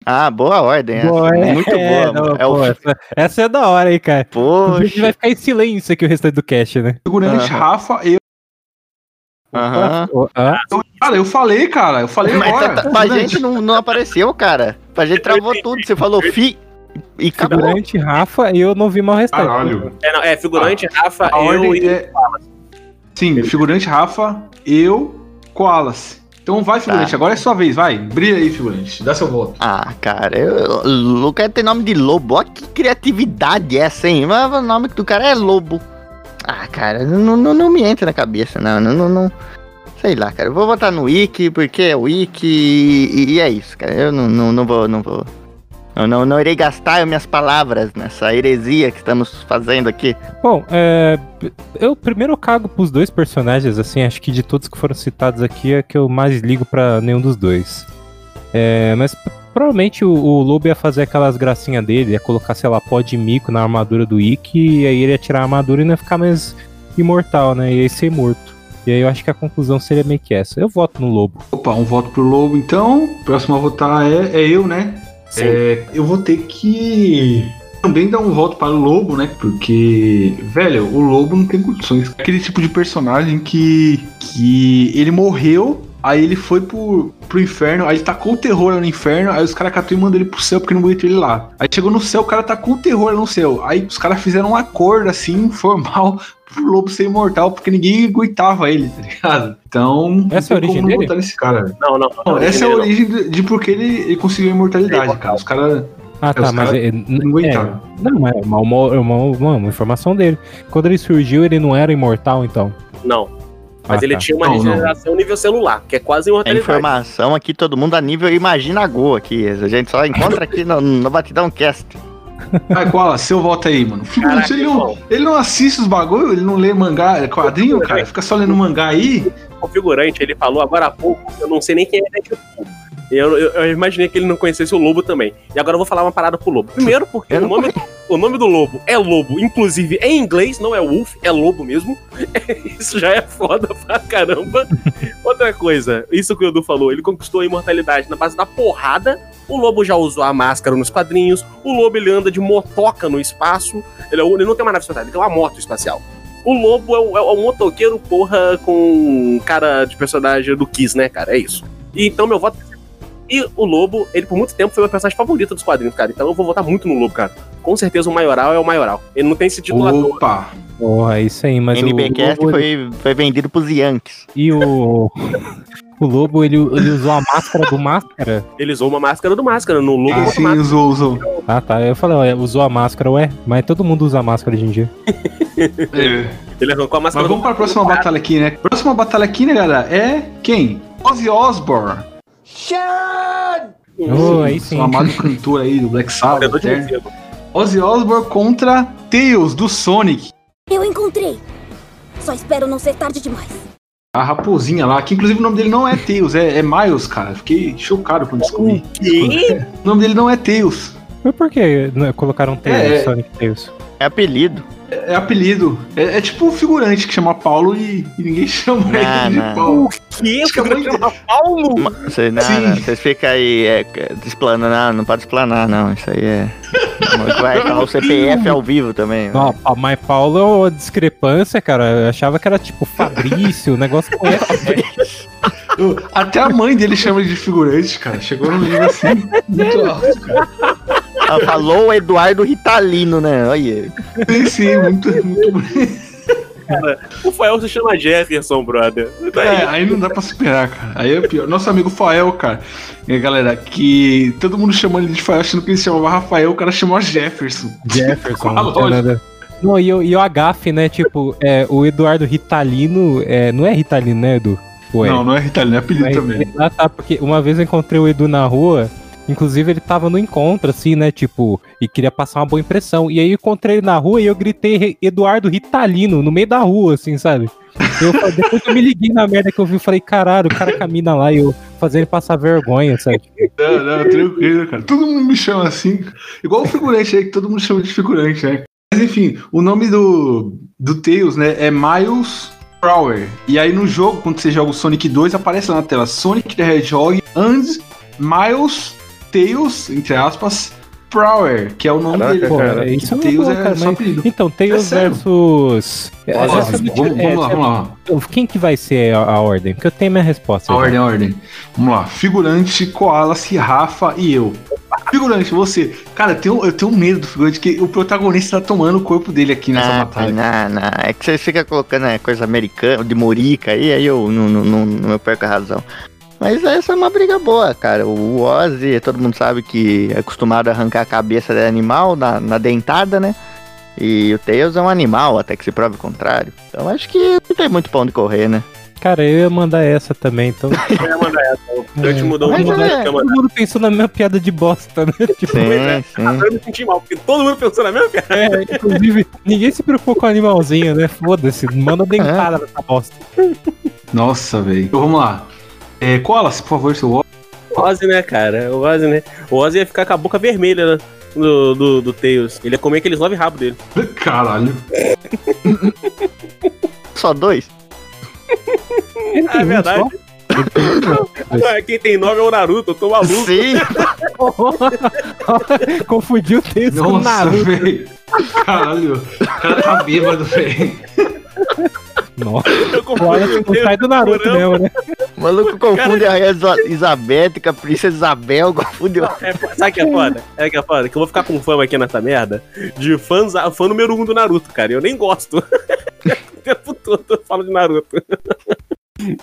Ah, boa ordem. essa. Boa, é, Muito boa. não, é pô, o. essa, essa é da hora aí, cara. A gente Poxa. vai ficar em silêncio aqui o restante do cast, né? figurante Aham. Rafa. Eu... Aham. Ah, Cara, eu falei, cara. Eu falei Mas agora. tá- tá- pra gente não, não apareceu, cara. Pra gente travou tudo. Você falou fi e acabou. figurante Rafa e eu não vi mais o restante. Caralho. É, não, é figurante, Rafa, A eu ordem e. é... Sim, figurante Rafa, eu, Koalas. Então vai, figurante. Tá. Agora é sua vez, vai. Brilha aí, figurante. Dá seu voto. Ah, cara, eu, o cara tem nome de lobo. Olha que criatividade essa, hein? Mas o nome do cara é lobo. Ah, cara, não, não, não me entra na cabeça, não, não, não, não. Sei lá, cara. Eu vou votar no Wiki, porque é Wiki e, e é isso, cara. Eu não, não, não vou, não vou. Eu não, não irei gastar minhas palavras nessa heresia que estamos fazendo aqui. Bom, é, eu primeiro cago pros dois personagens, assim, acho que de todos que foram citados aqui é que eu mais ligo pra nenhum dos dois. É, mas provavelmente o, o Lobo ia fazer aquelas gracinhas dele, ia colocar, sei lá, pó de mico na armadura do Ikki, e aí ele ia tirar a armadura e não ia ficar mais imortal, né? Ia ser morto. E aí eu acho que a conclusão seria meio que essa. Eu voto no Lobo. Opa, um voto pro Lobo, então. Próximo a votar é, é eu, né? É, eu vou ter que também dar um voto para o Lobo, né? Porque, velho, o Lobo não tem condições. Aquele tipo de personagem que, que ele morreu, aí ele foi pro, pro inferno, aí ele tacou o terror no inferno, aí os caras catou e mandou ele pro céu porque não aguentou ele lá. Aí chegou no céu, o cara tacou o terror no céu. Aí os caras fizeram um acordo assim, formal, pro Lobo ser imortal, porque ninguém aguentava ele, tá ligado? Então, Essa é a origem dele? nesse cara. Não, não, não. Não, essa é a origem de, de porque ele, ele conseguiu a imortalidade, cara. Os caras. Ah, tá, os mas é, não aguentaram. é, não, é uma, uma, uma, uma- uma informação dele. Quando ele surgiu, ele não era imortal, então. Não. Mas Ah, ele tá. tinha uma Não, não. regeneração nível celular, que é quase É imortalidade. informação aqui, todo mundo a nível Imagina Go aqui. A gente só encontra aqui no, no Batidão Cast. Ai, Koala, seu voto aí, mano. Caraca, ele, não, ele não assiste os bagulho, ele não lê mangá, quadrinho, cara. Fica só lendo mangá aí. O figurante, ele falou agora há pouco, eu não sei nem quem é Deadpool. Eu, eu, eu imaginei que ele não conhecesse o Lobo também. E agora eu vou falar uma parada pro Lobo. Primeiro, porque Eu o não nome, o nome do Lobo é Lobo, inclusive em inglês, não é Wolf, é Lobo mesmo. Isso já é foda pra caramba. Outra coisa, isso que o Edu falou, ele conquistou a imortalidade na base da porrada. O Lobo já usou a máscara nos quadrinhos. O Lobo ele anda de motoca no espaço. Ele, é ele não tem uma nave espacial, ele tem uma moto espacial. O Lobo é o, é o motoqueiro, porra, com cara de personagem do Kiss, né, cara? É isso. E então meu voto. E o Lobo, ele por muito tempo foi meu personagem favorito dos quadrinhos, cara. Então eu vou votar muito no Lobo, cara. Com certeza o Maioral é o Maioral. Ele não tem esse título. Opa! Porra, é isso aí, mas o NBcast Lobo, foi, foi vendido pros Yankees. E o. O Lobo, ele, ele usou a máscara do Máscara? Ele usou uma máscara do Máscara. No Lobo, Ah, sim, usou, usou. Ah, tá. Eu falei, ué, usou a máscara, ué. Mas todo mundo usa máscara hoje em dia. É. Ele arrancou a Mas máscara vamos pra próxima batalha aqui, né? Próxima batalha aqui, né, galera? É quem? Ozzy Osbourne. Oh, aí sim. O amado cantor aí do Black Sabbath. Ozzy Osbourne contra Tails, do Sonic. Eu encontrei. Só espero não ser tarde demais. A raposinha lá, que inclusive o nome dele não é Tails, é, é Miles, cara. Fiquei chocado quando descobri. quê? O nome dele não é Tails. Mas por que colocaram Tails, É, é. Sonic Tails? É apelido. É, é apelido. É, é tipo o figurante que chama Paulo e, e ninguém chama Não, ele de não. Paulo. Que? Acho que a mãe dele- Paulo? Vocês não, Sim. não, vocês ficam aí é, não, não pode explanar, não. Isso aí é. Vai falar o CPF ao vivo também. né? Não, mas Paulo é uma discrepância, cara. Eu achava que era tipo Fabrício, o negócio com F. Eu- Até a mãe dele chama de figurante, cara. Chegou no nível assim, muito alto, cara. Ah, falou o Eduardo Ritalino, né? Olha. Sim, sim, muito, muito bonito. O Fael se chama Jefferson, brother. Tá aí. É, aí não dá pra superar, cara. Aí é pior. Nosso amigo Fael, cara. E galera, que todo mundo chamou ele de Fael achando que ele se chamava Rafael, o cara chamou Jefferson. Jefferson. Não e, o- e o Agaf, né? Tipo, é, o Eduardo Ritalino. É, não é Ritalino, né, Edu? Ou é? Não, não é Ritalino, é apelido Mas- também. Ah, tá, porque uma vez eu encontrei o Edu na rua, inclusive ele tava no encontro, assim, né, tipo, e queria passar uma boa impressão. E aí eu encontrei ele na rua e eu gritei "Re- Eduardo Ritalino, no meio da rua, assim, sabe? Eu, depois eu me liguei na merda que eu vi, eu falei, caralho, o cara caminha lá e eu fazendo ele passar vergonha, sabe? Não, não, tranquilo, cara. Todo mundo me chama assim. Igual o figurante aí, que todo mundo chama de figurante, né? Mas enfim, o nome do, do Tails, né, é Miles Prower. E aí no jogo, quando você joga o Sonic 2, aparece lá na tela Sonic the Hedgehog and Miles Tails, entre aspas, Prower, que é o nome Caraca, dele. Pô, cara. é isso é Tails boa, é cara, só apelido. Então, Tails É versus. É, vamos, do- vamos é, lá, é- vamos lá. Quem que vai ser a, a ordem? Porque eu tenho minha resposta. A já. ordem, a ordem. Vamos lá. Figurante, Koalas, Rafa e eu. Figurante, você. Cara, eu tenho, eu tenho medo do figurante, que o protagonista tá tomando o corpo dele aqui nessa Não, batalha. não, não. É que vocês ficam colocando é, coisa americana, de morica aí, aí eu não, não, não, não eu perco a razão. Mas essa é uma briga boa, cara. O Ozzy, todo mundo sabe que é acostumado a arrancar a cabeça de animal na, na dentada, né? E o Tails é um animal, até que se prove o contrário. Então acho que não tem muito pão de correr, né? Cara, eu ia mandar essa também, então. Eu ia mandar essa. Eu te mudou um é- Todo mundo pensou na minha piada de bosta, né? Tipo, Sim, é. sim. Agora eu me senti mal, porque todo mundo pensou na mesma piada. É, inclusive, ninguém se preocupou com o animalzinho, né? Foda-se, manda dentada nessa bosta. Nossa, velho. Então vamos lá. É, Koalas, por favor, seu voto. O Ozzy, né, cara? O Ozzy, né? O Ozzy ia ficar com a boca vermelha, né? Do, do, do Tails. Ele ia comer aqueles nove rabos dele. Caralho. Só dois? Ah, é verdade. só. Ah, Quem tem nove é o Naruto, eu tô maluco. Sim! Confundiu o texto com o Nossa, Naruto. velho. Caralho. O cara tá bêbado, velho. Nossa, o não Tails sai do Naruto mesmo, né? O maluco confunde a Rainha Isabel com a Princesa Isabel, confunde o... É, sabe o que é foda? É que é foda? Que eu vou ficar com fama aqui nessa merda de fãs, fã número um do Naruto, cara. e Eu nem gosto. o tempo todo eu falo de Naruto.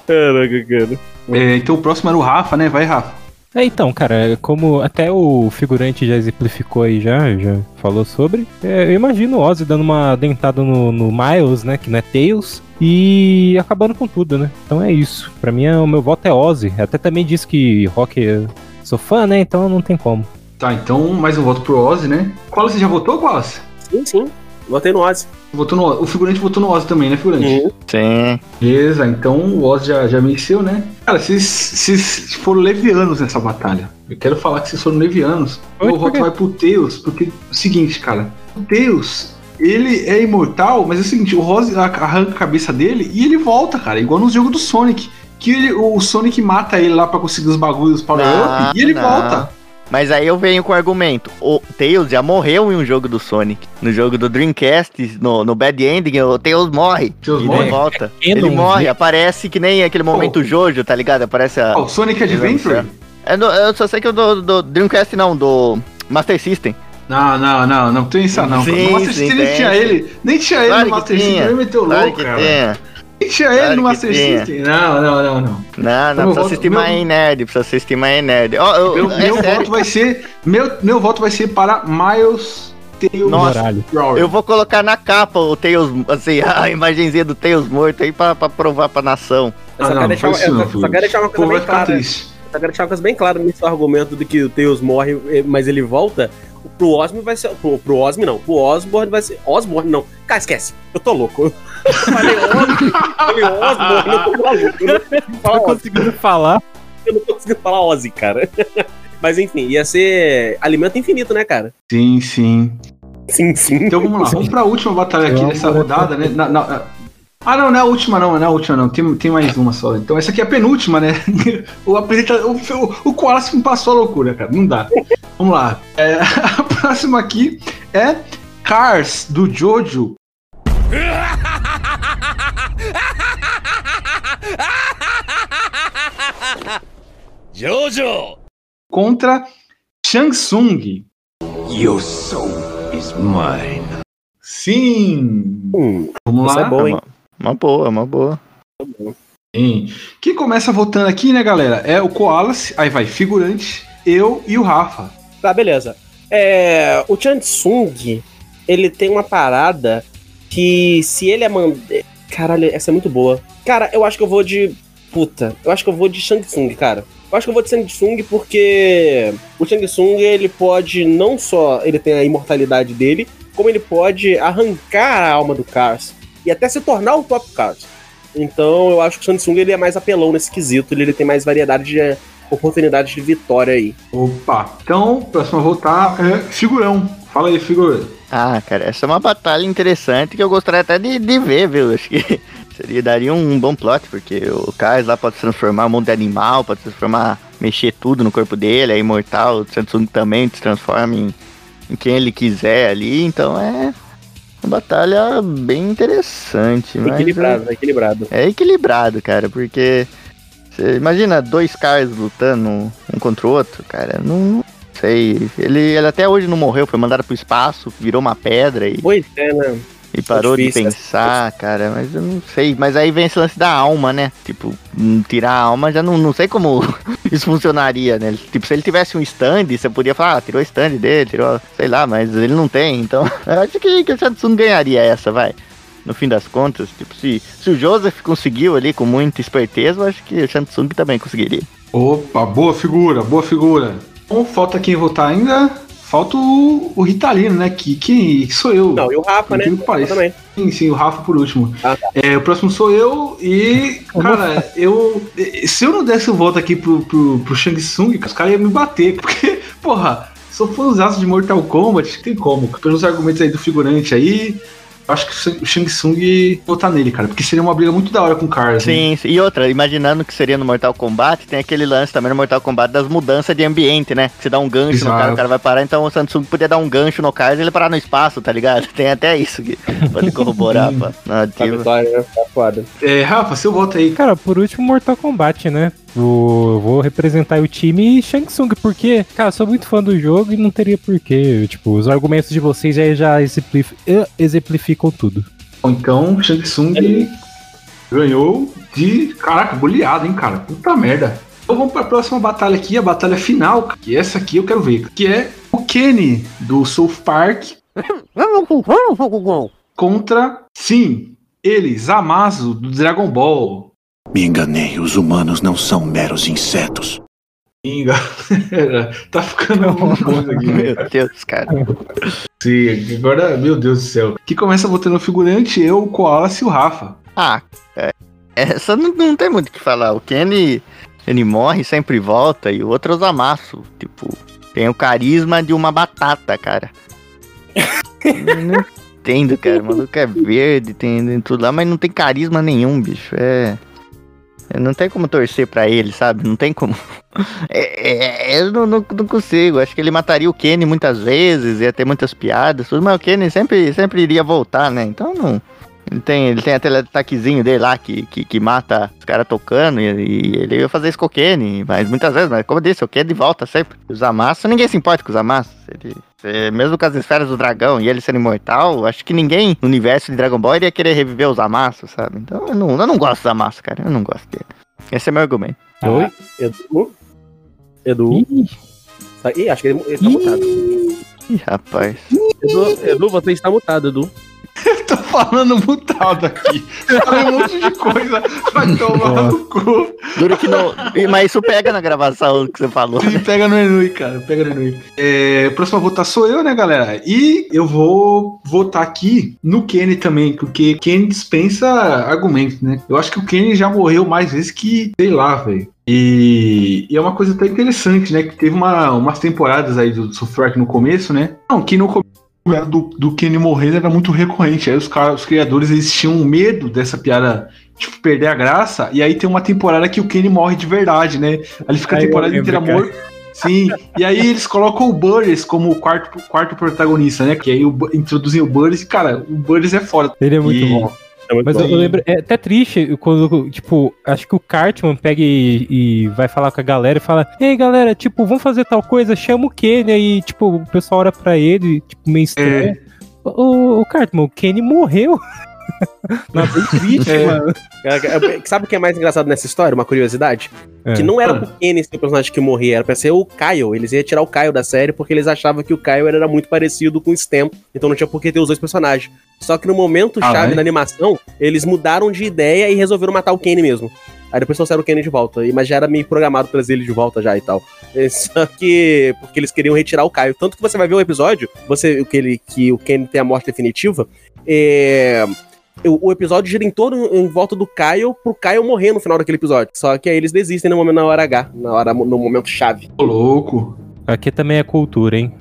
Caraca, cara. É, então o próximo era o Rafa, né? Vai, Rafa. É, então, cara, como até o figurante já exemplificou aí, já, já falou sobre, é, eu imagino o Ozzy dando uma dentada no, no Miles, né, que não é Tails, e acabando com tudo, né? Então é isso. Pra mim, é- o meu voto é Ozzy. Até também disse que rock, eu sou fã, né, então não tem como. Tá, então mais um voto pro Ozzy, né? Qual você já votou, Wallace? Sim, sim. Votei no Ozzy. Votou no, o figurante votou no Ozzy também, né, figurante? Sim. Beleza, então o Ozzy já, já venceu, né? Cara, vocês, vocês foram levianos nessa batalha. Eu quero falar que vocês foram levianos. Oi, Meu por voto vai pro Tails, porque é o seguinte, cara. O Tails, ele é imortal, mas é o seguinte, o Rose arranca a cabeça dele e ele volta, cara, igual no jogo do Sonic. Que ele- o Sonic mata ele lá pra conseguir os bagulhos power Não, up e ele não. volta. Mas aí eu venho com o argumento. O Tails já morreu em um jogo do Sonic. No jogo do Dreamcast, no, no Bad Ending, o Tails morre. Tails morre? não volta. É ele morre, aparece que nem aquele momento Jojo, tá ligado? Aparece a. Ó, o Sonic Adventure? É do- eu só sei que o do, do Dreamcast não, do Master System. Não, não, não, não tem isso não. Sim, no Master sim, System nem tinha ele. Nem tinha ele Claro no que Master System, ele meteu Claro louco, que cara. tinha. Ele Claro Master tinha. System. Não, não, não, não. Não, não, precisa voto- assistir meu- mais nerd, precisa assistir mais nerd. Ó, eu- Meu, é meu voto vai ser. Meu, meu voto vai ser para Miles Tails Nossa. Eu vou colocar na capa o Tails, assim, a imagenzinha do Tails morto aí pra, pra provar pra nação. Eu só Ah, não, deixar, eu não, só- quero deixar uma coisa bem clara. Só quero deixar uma coisa bem clara nesse argumento de que o Tails morre, eh, mas ele volta. Pro Osmo vai ser. Pro, pro Osmo não. Pro Osborne vai ser. Osborne não. Cara, esquece. Eu tô louco. Eu falei Osmo. falei Osborne, eu tô maluco. Eu não consigo falar Tá conseguindo falar. Eu não consigo falar Ozzy, cara. Mas enfim, ia ser alimento infinito, né, cara? Sim, sim. Sim, sim. Então vamos lá, vamos pra última batalha aqui dessa rodada, né? Na- na- ah, não, não é a última, não, não é a última, não. Tem, tem mais uma só. Então essa aqui é a penúltima, né? O apresentador. O, o, o Koalas me passou a loucura, cara. Não dá. Vamos lá. É, a próxima aqui é Cars do Jojo. Jojo! contra Shang Tsung. Your soul is mine. Sim! Hum, Vamos lá. é bom, hein? Uma boa, uma boa. Sim. Quem começa votando aqui, né, galera? É o Koalas, aí vai figurante, eu e o Rafa. Tá, beleza. É, o Chansung, ele tem uma parada que se ele é mand... Caralho, essa é muito boa. Cara, eu acho que eu vou de... Puta, eu acho que eu vou de Shang Tsung, cara. Eu acho que eu vou de Shang Tsung porque o Shang Tsung, ele pode não só... Ele tem a imortalidade dele, como ele pode arrancar a alma do Cars e até se tornar o top Cars. Então eu acho que o Shang Tsung, ele é mais apelão nesse quesito, ele, ele tem mais variedade de oportunidades de vitória aí. Opa. Então, próximo a votar é figurão. Fala aí, figurão. Ah, cara, essa é uma batalha interessante que eu gostaria até de, de ver, viu? Acho que seria, daria um bom plot, porque o Kais lá pode se transformar um monte de animal, pode se transformar, mexer tudo no corpo dele, é imortal, o Samsung também se transforma em, em quem ele quiser ali, então é uma batalha bem interessante. Equilibrado, equilibrado. É, é equilibrado, cara, porque você imagina dois caras lutando um contra o outro, cara, não sei. Ele, ele até hoje não morreu, foi mandado pro espaço, virou uma pedra e, Pois é, né? e parou de difícil, pensar, cara, mas eu não sei. Mas aí vem esse lance da alma, né? Tipo, hum, tirar a alma já não, não sei como isso funcionaria, né? Tipo, se ele tivesse um stand, você podia falar, ah, tirou o stand dele, tirou, sei lá, mas ele não tem, então eu acho que, que o Samsung ganharia essa, vai. No fim das contas, tipo, se, se o Joseph conseguiu ali com muita esperteza, eu acho que o Samsung também conseguiria. Opa, boa figura, boa figura. Bom, falta quem votar ainda. Falta o, o Ritalino, né? Que, que sou eu. Não, e o Rafa, né? Que também. Sim, sim, o Rafa por último. Ah, tá. É, o próximo sou eu e, cara, eu. Se eu não desse o voto aqui pro, pro, pro Shang Tsung, os caras iam me bater. Porque, porra, sou fãzaço de Mortal Kombat, não tem como. Pelos argumentos aí do figurante aí, acho que o Shang Tsung votar nele, cara. Porque seria uma briga muito da hora com o Cars. né? Sim, sim. e outra, imaginando que seria no Mortal Kombat, tem aquele lance também no Mortal Kombat das mudanças de ambiente, né? Você dá um gancho no Exato. cara, o cara vai parar, então o Samsung podia dar um gancho no Cars e ele parar no espaço, tá ligado? Tem até isso que pode corroborar vitória, né? Tá foda. É, Rafa, seu voto aí. Cara, por último, Mortal Kombat, né? Vou, vou representar o time e Shang Tsung, porque, cara, eu sou muito fã do jogo e não teria porquê. Tipo, os argumentos de vocês já, já exemplif- exemplificam tudo. Bom, Então, Shang Tsung ganhou de. Caraca, goleado, hein, cara? Puta merda. Então vamos pra próxima batalha aqui, a batalha final, que essa aqui eu quero ver. Que é o Kenny do South Park contra, sim, ele, Zamasu do Dragon Ball. Me enganei, os humanos não são meros insetos. Galera. Tá ficando bom isso aqui, Meu. Deus, cara. Sim, agora, meu Deus do céu. Que começa botando o figurante, eu, o Koala e o Rafa. Ah, é, essa não, não tem muito o que falar. O Kenny, ele morre, sempre volta, e o outro é o Zamasu. Tipo, tem o carisma de uma batata, cara. Não entendo, cara. O maluco é verde, tem, tem tudo lá, mas não tem carisma nenhum, bicho. É. Não tem como torcer pra ele, sabe? Não tem como. É, é, eu não, não, não consigo. Acho que ele mataria o Kenny muitas vezes, ia ter muitas piadas, tudo, mas o Kenny sempre, sempre iria voltar, né? Então não. Ele tem, ele tem aquele ataquezinho dele lá que, que, que mata os caras tocando e, e ele ia fazer isso com o Kenny, mas muitas vezes, mas como eu disse, o Kenny volta sempre. Os Amassos, ninguém se importa com os Amassos. Ele, é, mesmo com as esferas do dragão e ele sendo imortal, acho que ninguém no universo de Dragon Ball iria querer reviver os Amassos, sabe? Então eu não, eu não gosto dos Amassos, cara. Eu não gosto dele. Esse é meu argumento. Oi? Edu? Edu? Ih, acho que ele, ele tá mutado. Ih, rapaz. Edu, Edu, você está mutado, Edu. Eu tô falando mutado aqui. Falei um monte de coisa. Vai tomar no cu. Duro que não. Mas isso pega na gravação que você falou. Sim, pega no Enui, cara. Pega no Enui. É, próximo a votar sou eu, né, galera? E eu vou votar aqui no Kenny também, porque Kenny dispensa argumentos, né? Eu acho que o Kenny já morreu mais vezes que, sei lá, velho. E, e é uma coisa até interessante, né? Que teve uma, umas temporadas aí do Software no começo, né? Não, que no começo do, do Kenny morrer era muito recorrente. Aí os, caras, os criadores eles tinham medo dessa piada, tipo, perder a graça. E aí tem uma temporada que o Kenny morre de verdade, né? Aí ele fica a temporada inteira morto. Sim, e aí eles colocam o Burris como o quarto, quarto protagonista, né? Que aí o, introduzem o Burris e, cara, o Burris é foda. Ele é muito E- bom. É Mas bom. eu, lembro, é até triste quando, tipo, acho que o Cartman pega e, e vai falar com a galera e fala: Ei, galera, tipo, vamos fazer tal coisa, chama o Kenny. Aí, tipo, o pessoal olha pra ele, tipo, meio estranho. O, o Cartman, o Kenny morreu. Não, bem triste, É. mano. Cara, é- Sabe o que é mais engraçado nessa história? Uma curiosidade? É. Que não era o Kenny ser o personagem que morria, era pra ser o Kyle. Eles iam tirar o Kyle da série porque eles achavam que o Kyle era muito parecido com o Stem. Então não tinha por que ter os dois personagens. Só que no momento Ah, chave vai? da animação, eles mudaram de ideia e resolveram matar o Kenny mesmo. Aí depois trouxeram o Kenny de volta. e- Mas já era meio programado trazer ele de volta já e tal. É, Só que. Porque eles queriam retirar o Caio. Tanto que você vai ver o episódio, você, que, ele, que o Kenny tem a morte definitiva. É, o, o episódio gira em todo em volta do Caio pro Caio morrer no final daquele episódio. Só que aí eles desistem no momento na hora H, na hora, no momento chave. Ô, louco. Aqui também é cultura, hein?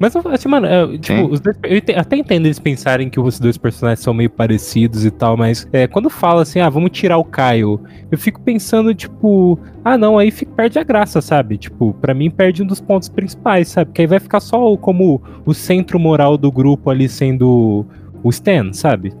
Mas, assim, mano, é, tipo, Sim. os dois, eu até entendo eles pensarem que os dois personagens são meio parecidos e tal, mas é, quando fala assim, ah, vamos tirar o Caio, eu fico pensando, tipo, ah, não, aí fica, perde a graça, sabe? Tipo, pra mim perde um dos pontos principais, sabe? Que aí vai ficar só como o centro moral do grupo ali sendo o Stan, sabe?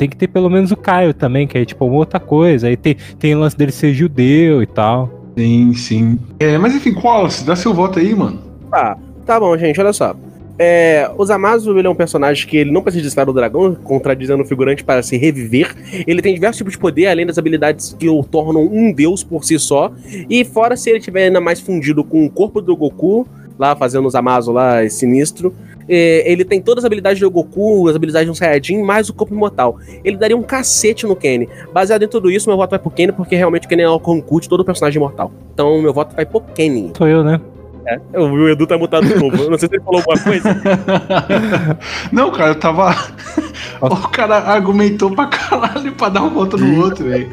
Tem que ter pelo menos o Caio também, que é tipo uma outra coisa. Aí tem, tem o lance dele ser judeu e tal. Sim, sim. É, mas enfim, Wallace, dá seu voto aí, mano. Tá, tá bom, gente, olha só. É, o Zamasu ele é um personagem que ele não precisa de esfera do dragão, contradizendo o figurante para se reviver. Ele tem diversos tipos de poder, além das habilidades que o tornam um deus por si só. E fora se ele tiver ainda mais fundido com o corpo do Goku, lá fazendo o Zamasu lá, sinistro. É, ele tem todas as habilidades do Goku, as habilidades de um Saiyajin, mais o corpo imortal. Ele daria um cacete no Kenny. Baseado em tudo isso, meu voto vai pro Kenny, porque realmente o Kenny é o de todo personagem imortal. Então, meu voto vai pro Kenny. Sou eu, né? É, o Edu tá mutado de novo. Eu não sei se ele falou alguma coisa. Não, cara, eu tava. o cara argumentou pra caralho pra dar um voto no outro, velho.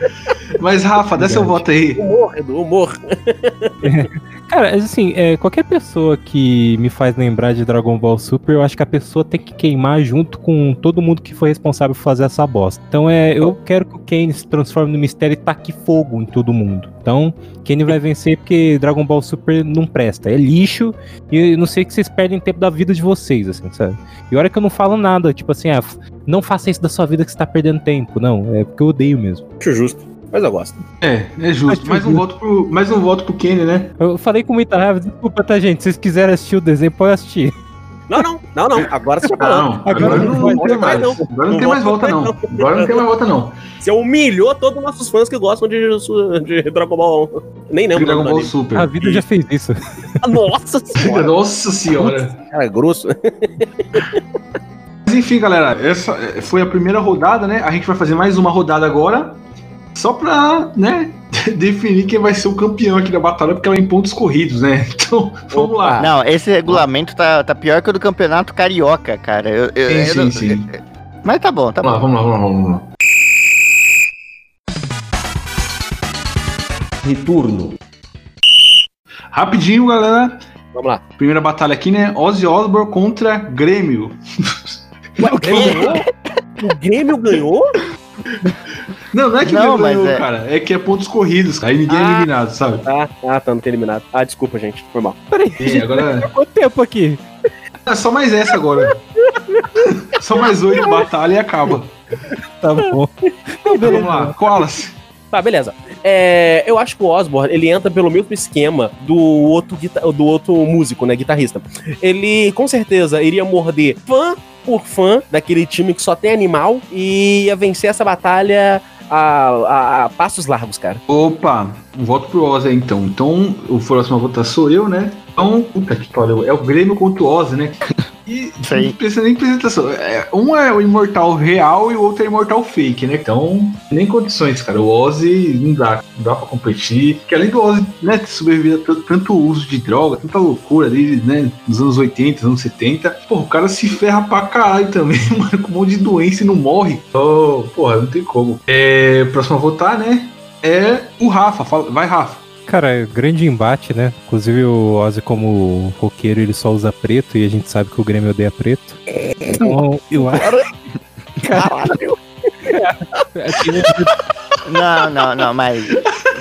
Mas, Rafa, dá seu voto aí. Humor, Edu, humor. Cara, assim, é, qualquer pessoa que me faz lembrar de Dragon Ball Super, eu acho que a pessoa tem que queimar junto com todo mundo que foi responsável por fazer essa bosta. Então é, eu quero que o Kane se transforme no mistério e taque fogo em todo mundo. Então, Kane vai vencer porque Dragon Ball Super não presta, é lixo e eu não sei que vocês perdem tempo da vida de vocês, assim, sabe? E olha que eu não falo nada, tipo assim, ah, não faça isso da sua vida que você tá perdendo tempo, não, é porque eu odeio mesmo. Acho justo, mas eu gosto. É, é justo. Mais um voto pro, mais um voto pro Kenny, né? Eu falei com muita raiva, desculpa, tá, gente? Se vocês quiserem assistir o desenho, pode assistir. Não, não, não, não. Agora você tá Não, falando. agora não, vai tem mais. Agora não tem mais volta, não. Agora não tem mais volta, não. Você humilhou todos os nossos fãs que gostam de, de Dragon Ball. Nem lembro. Dragon Ball. Super. A vida já fez isso. Nossa senhora. Nossa senhora. Cara, é grosso. Mas enfim, galera, essa foi a primeira rodada, né? A gente vai fazer mais uma rodada agora. Só pra, né? definir quem vai ser o campeão aqui da batalha, porque ela é em pontos corridos, né? Então, vamos lá. Não, esse regulamento tá, tá pior que o do campeonato carioca, cara. Eu, eu- Sim, eu sim, não- sim. Mas tá bom, tá Vamos lá, bom. vamos lá, vamos lá, vamos lá. Retorno. Rapidinho, galera. Vamos lá. Primeira batalha aqui, né? Ozzy Osbourne contra Grêmio. Ué, o Grêmio ganhou? O Grêmio ganhou? Não, não é que Não, mas é- cara. É que é pontos corridos. Aí ninguém é Ah. eliminado, sabe? Ah, ah, tá, não tem eliminado. Ah, desculpa, gente. Foi mal. Peraí, E agora. quanto tempo aqui? É só mais essa agora. só mais oito batalha e acaba. Tá bom. Então, beleza. vamos lá. Wallace. Tá, beleza. É, eu acho que o Osborne, ele entra pelo mesmo esquema do outro, do outro músico, né, guitarrista. Ele, com certeza, iria morder fã por fã daquele time que só tem animal e ia vencer essa batalha a, a- a passos largos, cara. Opa, um voto pro aí, então. Então, o próximo a votar sou eu, né? Então, puta que pariu. É o Grêmio contra o Ozzy, né? E não precisa nem apresentação. É, um é o imortal real e o outro é o imortal fake, né? Então, nem condições, cara. O Ozzy não dá, não dá pra competir. Porque além do Ozzy, né, ter sobrevivido a tanto, tanto uso de droga, tanta loucura ali, né? Nos anos 80, anos 70. Pô, o cara se ferra pra caralho também, mano, com um monte de doença e não morre. Oh, porra, não tem como. É, próximo a votar, né? É o Rafa. Fala- vai, Rafa. Cara, é grande embate, né? Inclusive o Ozzy, como roqueiro, ele só usa preto e a gente sabe que o Grêmio odeia preto. Então, eu acho. Caralho. Não, não, não, mas.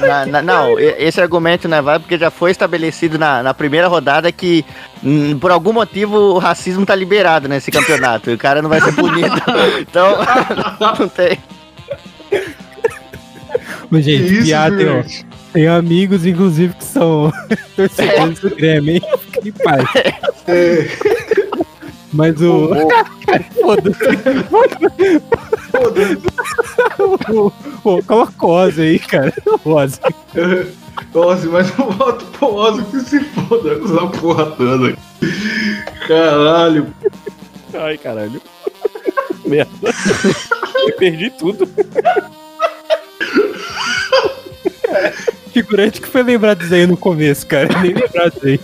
na- na- não, esse argumento não é válido porque já foi estabelecido na, na primeira rodada que, hum, por algum motivo, o racismo tá liberado nesse campeonato e o cara não vai ser punido. Então, não tem. Mas, gente, isso, piada, gente? Tem amigos, inclusive, que são torcedores do Grêmio, hein? Fica em paz. É, Mas o. Foda-se. Pô, coloca o Ozzy aí, cara. Ozzy. Ozzy, mas eu voto pro Ozzy que se foda essa porra toda. Caralho. Ai, caralho. Merda. Eu perdi tudo. Figurante que foi lembrar disso aí no começo, cara. Nem lembrar disso aí.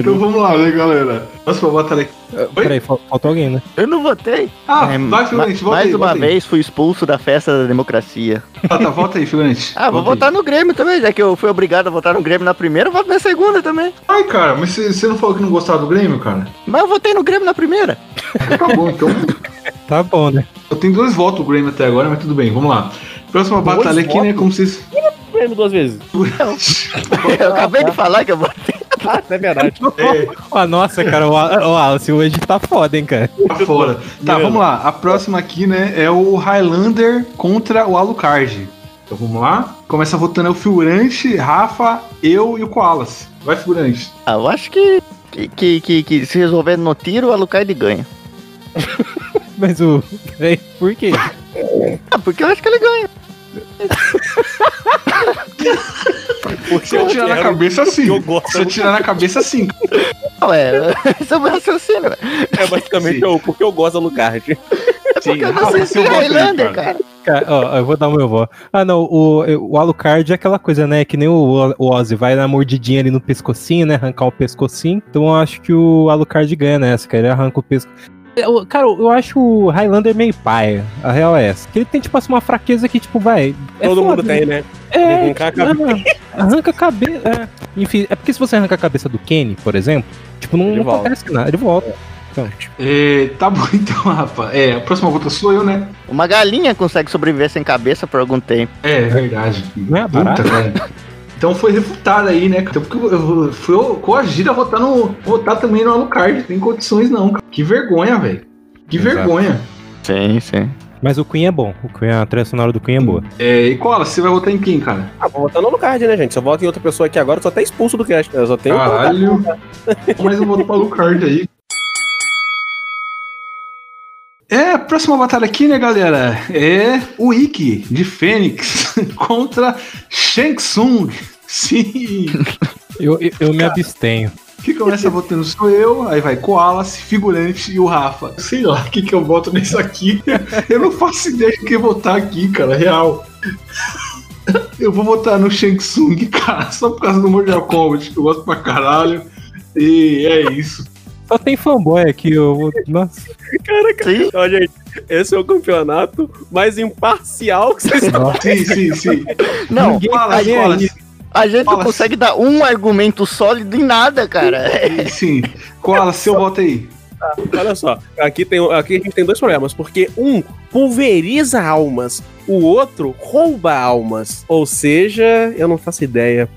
Então vamos lá, né, galera? Próxima batalha aqui. Oi? Peraí, fal- faltou alguém, né? Eu não votei. Ah, É, vai, Figurante, ma- volta Mais aí, uma volta aí. vez fui expulso da festa da democracia. Ah, tá, volta aí, Figurante. Ah, vou Volta aí. votar no Grêmio também, já que eu fui obrigado a votar no Grêmio na primeira, eu voto na segunda também. Ai, cara, mas você você não falou que não gostava do Grêmio, cara? Mas eu votei no Grêmio na primeira. Tá bom, então. Tá bom, né? Eu tenho dois votos do Grêmio até agora, mas tudo bem, vamos lá. Próxima Dois batalha aqui, né? votos? Como vocês. Grêmio duas vezes. Eu acabei de falar que eu votei. Ah, é verdade. É, Ó, nossa, cara, o o Wallace hoje tá foda, hein, cara. tá fora. Tá, Beleza. vamos lá. A próxima aqui, né? É o Highlander contra o Alucard. Então vamos lá. Começa votando é o Figurante, Rafa, eu e o Koalas. Vai, Figurante. Ah, eu acho que, que, que, que, que se resolver no tiro, o Alucard ganha. Mas o. Peraí, por quê? Ah, porque eu acho que ele ganha. Se eu tirar na cabeça, sim. eu gosto. Se eu tirar na cabeça, sim. Ué, esse é o meu raciocínio. velho. É basicamente eu, porque eu gosto do Lucard. Sim, Eu Rafa, não sei se é Highlander, cara. cara. Cara, ó, eu vou dar o meu voto. Ah, não, o, o Alucard é aquela coisa, né? Que nem o, o Ozzy vai na mordidinha ali no pescocinho, né? Arrancar o pescocinho. Então eu acho que o Alucard ganha nessa, cara. Ele arranca o pesco. Eu- Cara, eu acho o Highlander meio paia. A real é essa. Que ele tem, tipo assim, uma fraqueza que, tipo, vai. é Todo foda, mundo tem, né? É, Arrancar a cabeça. arranca a cabeça. É. Enfim, é porque se você arranca a cabeça do Kenny, por exemplo, tipo, não, não volta. acontece nada. Ele volta. Então, É, tá bom então, Rafa. É, a próxima votação sou eu, né? Uma galinha consegue sobreviver sem cabeça por algum tempo. É, verdade. Não é Puta. Então foi refutado aí, né? Então, porque eu fui coagido a votar, no, votar também no Alucard. Tem condições não, cara. Que vergonha, velho. Que Exato. vergonha. Sim, sim. mas o Queen é bom. O Queen, a trilha sonora do Queen é boa. É, e Koala, você vai votar em quem, cara? Ah, vou votar no Lucard, né, gente? Se eu voto em outra pessoa aqui agora, eu sou até expulso do cast. Eu só tenho. Caralho. Mais um voto pra Alucard aí. É, a próxima batalha aqui, né, galera? É o Ikki de Fênix contra Shang Tsung. Sim. Eu, eu, eu me abstenho. Quem começa votando sou eu, aí vai Koalas, figurante e o Rafa. Sei lá o que, que eu voto nisso aqui. Eu não faço ideia de quem votar aqui, cara, real. Eu vou votar no Shang Tsung, cara, só por causa do Mortal Kombat, que eu gosto pra caralho. E é isso. Só tem fanboy aqui, eu vou. Nossa. Cara, cara. Ó, gente, esse é o campeonato mais imparcial que vocês estão Sim, sim, sim. Não, Ninguém a tá nem gente, aí. a gente não Fala. consegue dar um argumento sólido em nada, cara. Sim. Koala, seu voto aí. Olha só, aqui, tem, aqui a gente tem dois problemas, porque um pulveriza almas, o outro rouba almas. Ou seja, eu não faço ideia.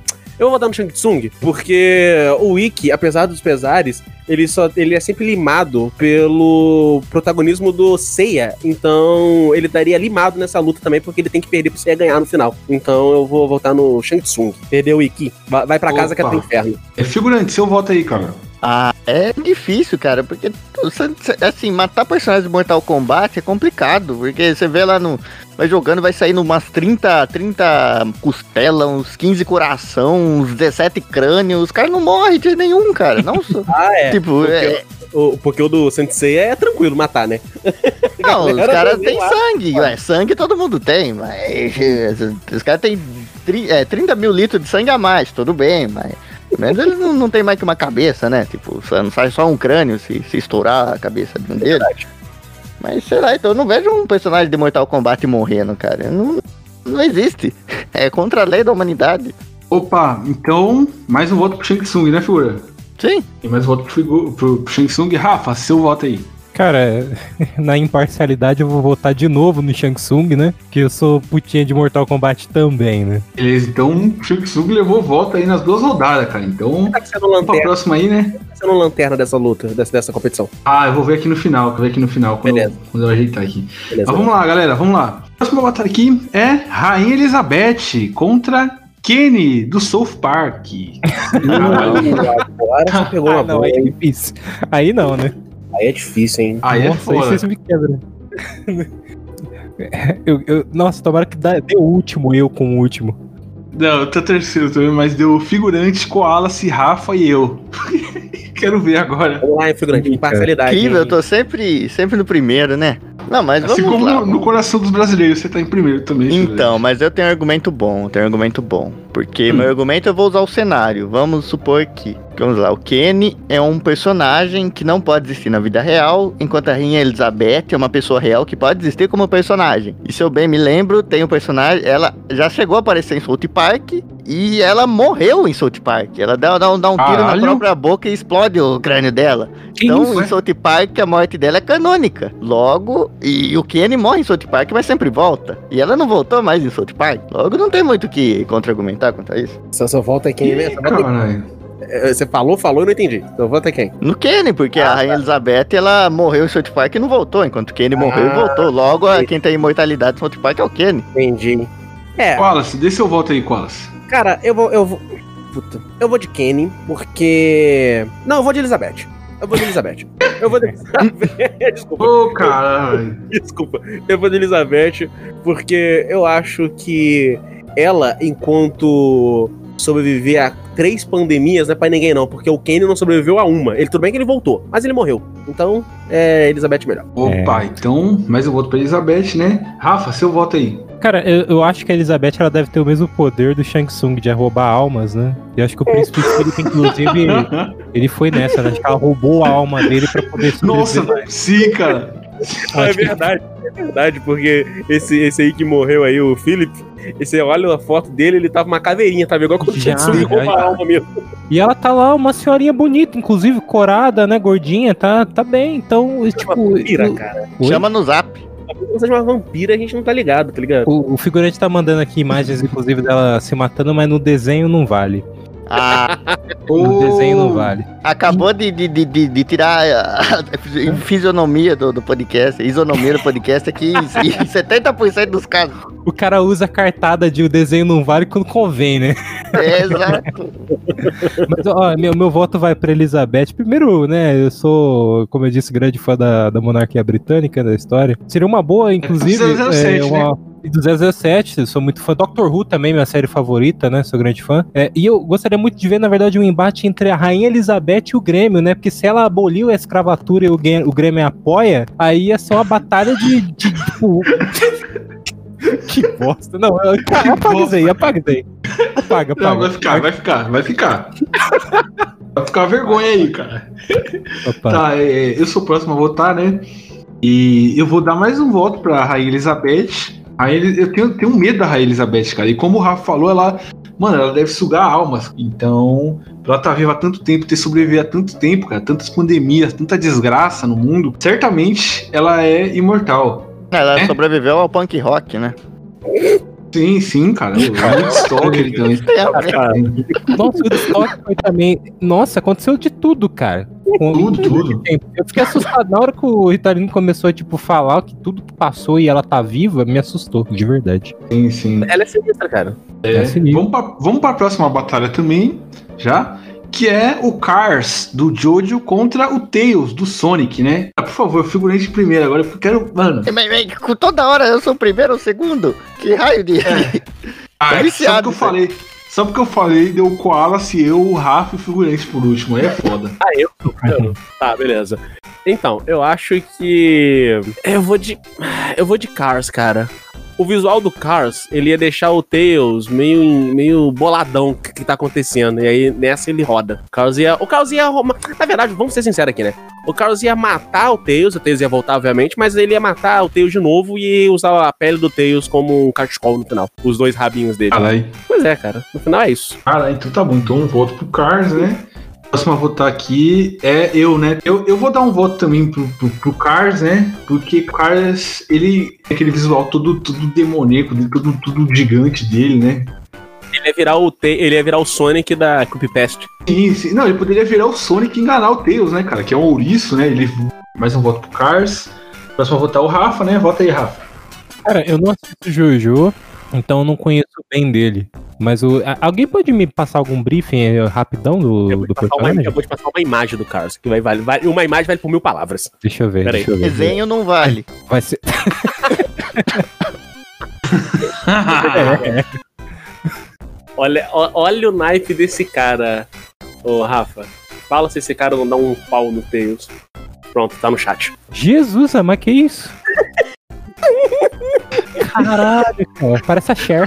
Eu vou votar no Shang Tsung, porque o Wiki, apesar dos pesares, ele, só, ele é sempre limado pelo protagonismo do Seiya. Então, ele estaria limado nessa luta também, porque ele tem que perder pro Seiya ganhar no final. Então, eu vou votar no Shang Tsung. Perdeu o Wiki. Vai, vai pra casa que é pro Opa. inferno. É figurante, seu voto aí, cara. Ah, é difícil, cara, porque assim, matar personagens de Mortal Kombat é complicado, porque você vê lá no. Vai jogando, vai saindo umas 30, 30 costelas, uns 15 coração, uns 17 crânios. Os caras não morrem de nenhum, cara. Não só. Ah, é. Tipo, porque, é- o, porque o do Sensei é tranquilo matar, né? Não, os caras têm sangue, ué, sangue todo mundo tem, mas os caras têm é, 30 mil litros de sangue a mais, tudo bem, mas menos eles não, não tem mais que uma cabeça, né? Tipo, só- não sai só um crânio se, se estourar a cabeça de um deles. Mas sei lá, então eu não vejo um personagem de Mortal Kombat morrendo, cara. Não, não existe. É contra a lei da humanidade. Opa, então, mais um voto pro Shang Tsung, né, figura? Sim. E mais um voto pro, pro, pro Shang Tsung. Rafa, seu voto aí. Cara, na imparcialidade eu vou votar de novo no Shang Tsung, né? Que eu sou putinha de Mortal Kombat também, né? Beleza, então o Shang Tsung levou voto aí nas duas rodadas, cara. Então, Tá vamos pra lanterna, próxima aí, né? tá sendo lanterna dessa luta, dessa, dessa competição. Ah, eu vou ver aqui no final, eu vou ver aqui no final, quando, eu, Beleza. quando eu ajeitar aqui. Beleza. Mas vamos lá, galera, vamos lá. A próxima batalha aqui é Rainha Elizabeth contra Kenny, do South Park. Agora você pegou Ah, não, aí é difícil. Aí não, né? Aí é difícil, hein? Aí é Nossa, aí foda. vocês me quebram. Eu, eu- nossa, tomara que dá, dê o último, eu com o último. Não, eu tô terceiro também, mas deu figurante, Koalas, Rafa e eu. Quero ver agora. Vamos lá, figurante. Imparcialidade. Incrível, eu hein? tô sempre, sempre no primeiro, né? Não, mas Assim vamos como lá. no, no coração dos brasileiros, você tá em primeiro também. figurante. Então, mas eu tenho um argumento bom, eu tenho um argumento bom. Porque Hum. meu argumento eu vou usar o cenário. Vamos supor que, vamos lá, o Kenny é um personagem que não pode existir na vida real, enquanto a Rainha Elizabeth é uma pessoa real que pode existir como personagem. E se eu bem me lembro, tem um personagem, ela já chegou a aparecer em South Park e ela morreu em South Park. Ela dá, dá, um- dá um tiro na Caralho. própria boca e explode o crânio dela. Que então, isso, em é? South Park, a morte dela é canônica. Logo, e o Kenny morre em South Park, mas sempre volta. E ela não voltou mais em South Park. Logo, não tem muito o que contra-argumentar quanto a isso. Só só volta é quem, Ih, caralho. É, Você falou, falou, eu não entendi. Só volta quem? No Kenny, porque Ah, a Rainha Elizabeth, ela morreu em South Park e não voltou. Enquanto o Kenny morreu e Ah, voltou. Logo, a- quem tem imortalidade em South Park é o Kenny. Entendi. É, Koalas, dê seu voto aí, Koalas. Cara, eu vou. Eu vou. Puta. Eu vou de Kenny, porque. Não, eu vou de Elizabeth. Eu vou de Elizabeth. Eu vou de Elizabeth. Desculpa. Ô, caralho. Desculpa. Eu vou de Elizabeth, porque eu acho que ela, enquanto sobreviver a três pandemias, não é pra ninguém não, porque o Kenny não sobreviveu a uma. Ele tudo bem que ele voltou, mas ele morreu. Então, é Elizabeth melhor. Opa, então, mais um voto pra Elizabeth, né? Rafa, seu voto aí. Cara, eu, eu acho que a Elizabeth ela deve ter o mesmo poder do Shang Tsung de roubar almas, né? E acho que o príncipe Felipe, inclusive, ele foi nessa, né? Acho que ela roubou a alma dele pra poder Nossa, sobreviver. sim, cara. Ah, é verdade, é verdade, porque esse, esse aí que morreu aí, o Philip, esse olha a foto dele, ele tava uma caveirinha, tava igual como Já, Shang Tsung rouba já. a alma mesmo. E ela tá lá, uma senhorinha bonita, inclusive corada, né? Gordinha, tá, tá bem. Então, tipo. Vampira, o- cara. Chama no zap. Se seja uma vampira, a gente não tá ligado, tá ligado? O, o figurante tá mandando aqui imagens, inclusive, dela se matando, mas no desenho não vale. Ah, No desenho não vale. acabou de, de, de, de- de tirar a fisionomia do, do podcast, a isonomia do podcast aqui em, em 70% dos casos. O cara usa a cartada de o desenho não vale quando convém, né? É, exato. Mas, ó, meu, meu voto vai pra Elizabeth. Primeiro, né, eu sou, como eu disse, grande fã da, da monarquia britânica, da história. Seria uma boa, inclusive, 007, é, uma, E do 007, sou muito fã. Doctor Who também, minha série favorita, né? Sou grande fã. É, e eu gostaria muito de ver, na verdade, um embate entre a Rainha Elizabeth e o Grêmio, né? Porque se ela aboliu a escravatura e o, Grê- o Grêmio apoia, aí ia ser uma batalha de. de, tipo, que bosta. Não, eu- apaga isso aí, apaga isso aí. Apaga, apaga. Não, vai ficar, vai ficar, vai ficar. Vai ficar vergonha aí, cara. Opa. Tá, é, eu sou o próximo a votar, né? E eu vou dar mais um voto pra Rainha Elizabeth. Rainha eu tenho, tenho medo da Rainha Elizabeth, cara. E como o Rafa falou, ela. Mano, ela deve sugar almas. Então, pra ela estar viva há tanto tempo, ter sobrevivido há tanto tempo, cara, tantas pandemias, tanta desgraça no mundo, certamente ela é imortal. Ela sobreviveu ao punk rock, né? Sim, sim, cara. O Woodstock ele também. Nossa, o Woodstock foi também. Nossa, aconteceu de tudo, cara. Com- Tudo, tudo. Eu fiquei assustado. Na hora que o Ritalino começou a, tipo, falar que tudo passou e ela tá viva, me assustou, de verdade. Sim, sim. Ela é sinistra, cara. É, sinistro. vamos, pra, vamos pra próxima batalha também, já. Que é o Cars do Jojo contra o Tails do Sonic, né? Ah, por favor, figurante primeiro. Agora eu quero. Mano. Mas, mas, com toda hora eu sou o primeiro ou o segundo? Que raio de. Ah, Tô é só viciado, porque eu falei. Só porque eu falei, deu o Koala, se eu, o Rafa e o figurante por último. Aí é foda. Ah, eu? eu? Tá, beleza. Então, eu acho que. Eu vou de. Eu vou de Cars, cara. O visual do Cars, ele ia deixar o Tails meio, meio boladão que, que tá acontecendo. E aí nessa ele roda. O Cars ia. O Cars ia. Na verdade, vamos ser sinceros aqui, né? O Cars ia matar o Tails, o Tails ia voltar, obviamente, mas ele ia matar o Tails de novo e usar a pele do Tails como um cachecol no final. Os dois rabinhos dele. Caralho. Pois é, cara. No final é isso. Cara, então tá bom. Então um voto pro Cars, né? Próximo a votar aqui é eu, né? Eu, eu vou dar um voto também pro, pro, pro Cars, né? Porque o Cars, ele tem aquele visual todo, todo demoníaco, tudo, tudo gigante dele, né? Ele ia virar o, ele ia virar o Sonic da Creepypast. Sim, sim. Não, ele poderia virar o Sonic e enganar o Tails, né, cara? Que é um ouriço, né? Ele mais um voto pro Cars. Próximo a votar o Rafa, né? Vota aí, Rafa. Cara, eu não assisto Jojo, então eu não conheço bem dele. Mas o, a- alguém pode me passar algum briefing eh, rapidão do, do Passar uma- personagem? eu vou te passar uma imagem do Cars, que vai, vale, vale- uma imagem vale por mil palavras. Deixa eu ver, Pera aí. deixa eu ver. Desenho não vale. Vai ser. Olha, olha o naipe desse cara, ô Rafa. Fala se esse cara não dá um pau no Tails. Pronto, tá no chat. Jesus, mas que isso? Caralho, cara, parece a Cher.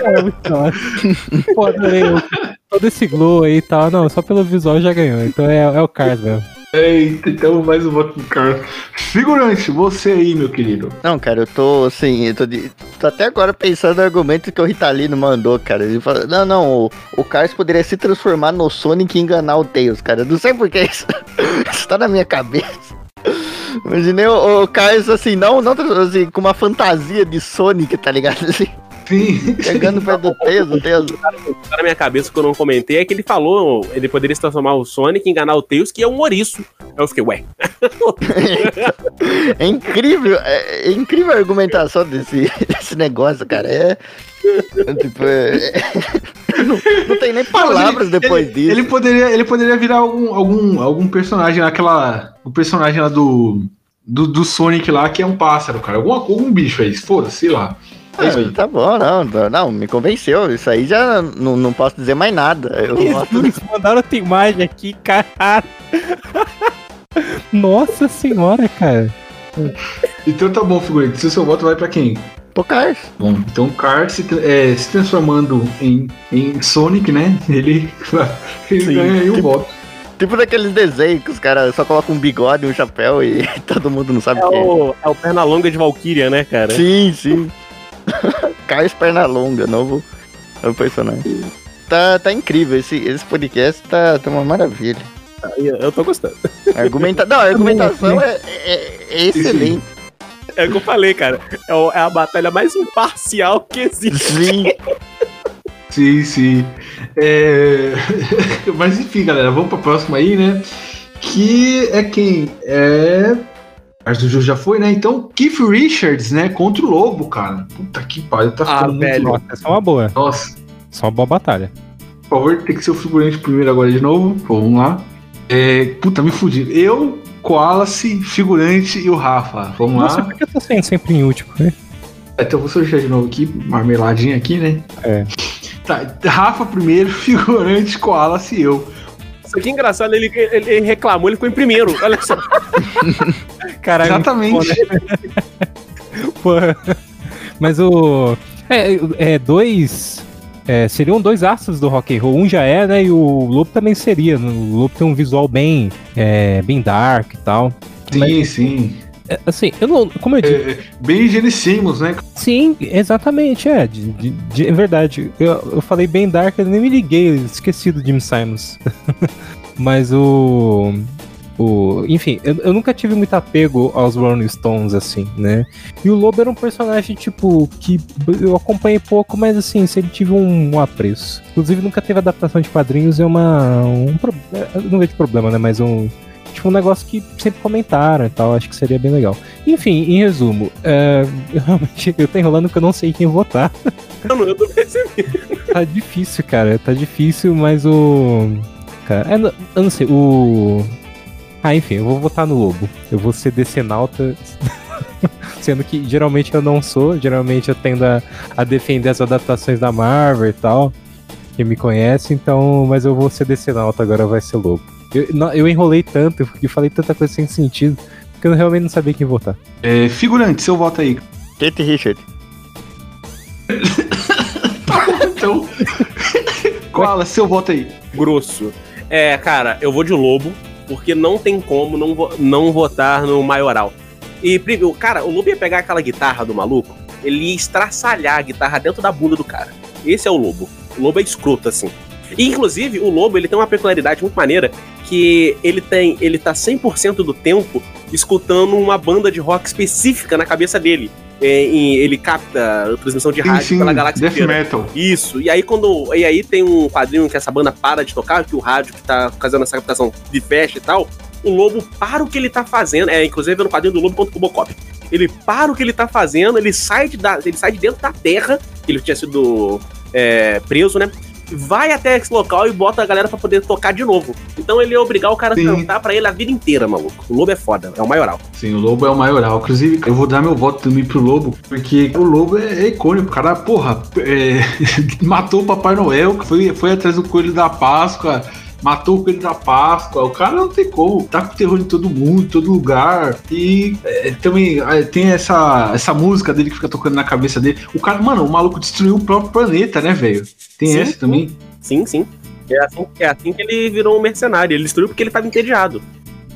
Cara, muito. Pô, adorei o- todo esse glow aí e tal. Não, só pelo visual já ganhou. Então é, é o Cars mesmo. Eita, então mais um voto pro Cars. Figurante, você aí, meu querido. Não, cara, eu tô assim, eu tô, de- tô até agora pensando no argumento que o Ritalino mandou, cara. Ele falou, não, não, o, o Cars poderia se transformar no Sonic e enganar o Tails, cara. Eu não sei por que isso, isso tá na minha cabeça. Imaginei o, o Cars assim, não, não assim, com uma fantasia de Sonic, tá ligado? Assim, Sim. chegando perto do Tails, o Tails. O tá na minha cabeça que eu não comentei é que ele falou, ele poderia se transformar o Sonic, enganar o Tails, que é um ouriço. Aí eu fiquei, ué. É incrível, é, é incrível a argumentação desse, desse negócio, cara. É. é tipo, é- não, não tem nem palavras Ele- depois ele, disso. Ele poderia, ele poderia virar algum, algum, algum personagem, aquela. O personagem lá do, do. do Sonic lá, que é um pássaro, cara. Algum, algum bicho aí, foda-se, sei lá. É Ah, tá bom, não, não, não, me convenceu. Isso aí já não, não posso dizer mais nada. Eu Jesus, mandaram outra imagem aqui, caralho. Nossa senhora, cara. Então tá bom, figurante. Se o seu voto vai pra quem? Pro Cars. Bom, então o Card se, é, se transformando em, em Sonic, né? Ele, ele Sim, ganha aí o tipo- voto. Tipo daqueles desenhos que os caras só colocam um bigode e um chapéu e todo mundo não sabe É quem é. o, é o Pernalonga de Valkyria, né, cara? Sim, sim. Cars Pernalonga, novo, novo personagem. Tá, tá incrível, esse, esse podcast tá, tá uma maravilha. Eu, eu tô gostando. Argumenta... Não, a argumentação é, é- é excelente. É o que eu falei, cara. É, o- é a batalha mais imparcial que existe. Sim. Sim, sim. É... Mas enfim, galera, vamos pra próxima aí, né? Que é quem? É. Mas o Ju já foi, né? Então, Keith Richards, né? Contra o Lobo, cara. Puta que pariu, tá ficando muito velho. Essa é uma boa. Nossa, Só uma boa batalha. por favor, tem que ser o figurante primeiro agora de novo. Pô, vamos lá. É... Puta, me fudi. Eu Koalace, Figurante e o Rafa. Vamos Nossa, lá. por que eu tô sendo sempre em último, né? Então eu vou sortear de novo aqui, marmeladinha aqui, né? É. Tá, Rafa primeiro, Figurante, Koalace e eu. Isso aqui é engraçado, ele, ele, ele reclamou, ele ficou em primeiro. Olha só. Caralho, Exatamente. Pô, Mas o. É, é dois. É, seriam dois astros do rock and roll. Um já é, né? E o Lobo também seria. O Lobo tem um visual bem, é, bem dark e tal. Sim, sim. É, assim, eu não. Como eu disse. É, bem Gene Simmons, né? Sim, exatamente, é. De, de- de- é verdade. Eu, eu falei bem dark, eu nem me liguei, esqueci do Jim Simons. Mas o. O, enfim, eu, eu nunca tive muito apego aos Rolling Stones, assim, né? E o Lobo era um personagem, tipo, que eu acompanhei pouco, mas assim, sempre tive um, um apreço. Inclusive, nunca teve adaptação de quadrinhos, é uma. Um, eu não vejo problema, né? Mas um. Tipo, um negócio que sempre comentaram e tal, acho que seria bem legal. Enfim, em resumo, é, eu realmente eu tô enrolando porque eu não sei quem votar. Mano, eu tô percebendo. tá difícil, cara. Tá difícil, mas o. Cara, é, eu não sei, o. Ah, enfim, eu vou votar no Lobo. Eu vou ser decenalta. Sendo que geralmente eu não sou, geralmente eu tendo a, a defender as adaptações da Marvel e tal. Quem me conhece, então. Mas eu vou ser decenalta, agora vai ser Lobo. Eu, não- eu enrolei tanto e falei tanta coisa sem sentido que eu realmente não sabia quem votar. É, figurante, seu voto aí. Kate Richard. Então. Koala, seu voto aí. Grosso. É, cara, eu vou de lobo, porque não tem como não, vo- não votar no maioral. E, cara, o lobo ia pegar aquela guitarra do maluco, ele ia estraçalhar a guitarra dentro da bunda do cara. Esse é o lobo. O lobo é escroto, assim. E, inclusive, o lobo, ele tem uma peculiaridade muito maneira, que ele tem, ele tá 100% do tempo escutando uma banda de rock específica na cabeça dele. É, em- ele capta a transmissão de Sim, rádio sim, pela galáxia death inteira. metal. Isso. E aí quando. E aí tem um quadrinho que essa banda para de tocar, que o rádio que tá fazendo essa captação de fecha e tal. O lobo para o que ele tá fazendo. É, inclusive no quadrinho do Lobo contra o Robocop. Ele para o que ele tá fazendo, ele sai de, da, ele sai de dentro da terra, que ele tinha sido é, preso, né? Vai até esse local e bota a galera pra poder tocar de novo. Então ele ia obrigar o cara a Sim. cantar pra ele a vida inteira, maluco. O lobo é foda, é o maioral. Sim, o Lobo é o maioral. Inclusive, eu vou dar meu voto também pro Lobo, porque o Lobo é, é icônico. O cara, porra, é, matou o Papai Noel, que foi, foi atrás do Coelho da Páscoa, matou o Coelho da Páscoa. O cara não tem como. Tá com terror em todo mundo, em todo lugar. E é, também é, tem essa, essa música dele que fica tocando na cabeça dele. O cara, mano, o maluco destruiu o próprio planeta, né, velho? Tem Sim, essa sim. também. Sim, sim. É assim, é assim que ele virou um mercenário. Ele destruiu porque ele tava entediado.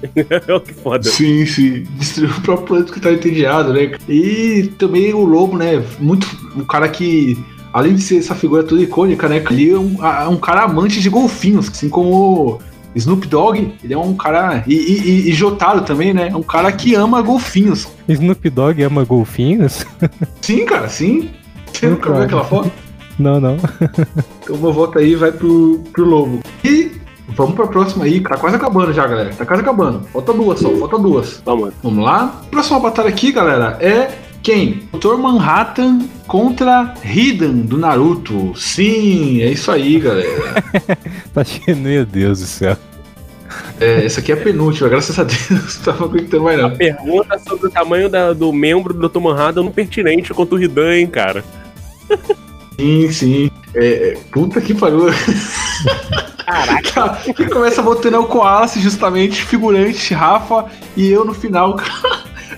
que foda. Sim, sim. Destruiu o próprio planeta que tá entediado, né? E também o Lobo, né? Muito. Um cara que, além de ser essa figura toda icônica, né? Ele é um, um cara amante de golfinhos, assim como Snoop Dogg. Ele é um cara. E, e, e- e Jotaro também, né? É um cara que ama golfinhos. Snoop Dogg ama golfinhos? Sim, cara, sim. Você nunca viu aquela foto? Não, não. Então meu voto aí vai pro, pro Lobo. E vamos pra próxima aí. Tá quase acabando já, galera. Tá quase acabando. Falta duas só, falta duas. Vamos. Vamos lá. Próxima batalha aqui, galera, é quem? Dr. Manhattan contra Hidan do Naruto. Sim, é isso aí, galera. Tá cheio, meu Deus do céu. É, essa aqui é a penúltima, graças a Deus. Não tava aguentando mais não. Pergunta sobre o tamanho da- do membro do Dr. Manhattan não pertinente contra o Ridan, hein, cara. Sim, sim. É, é, puta que pariu. Caraca. Quem começa votando é o Koalace, justamente, figurante, Rafa, e eu no final.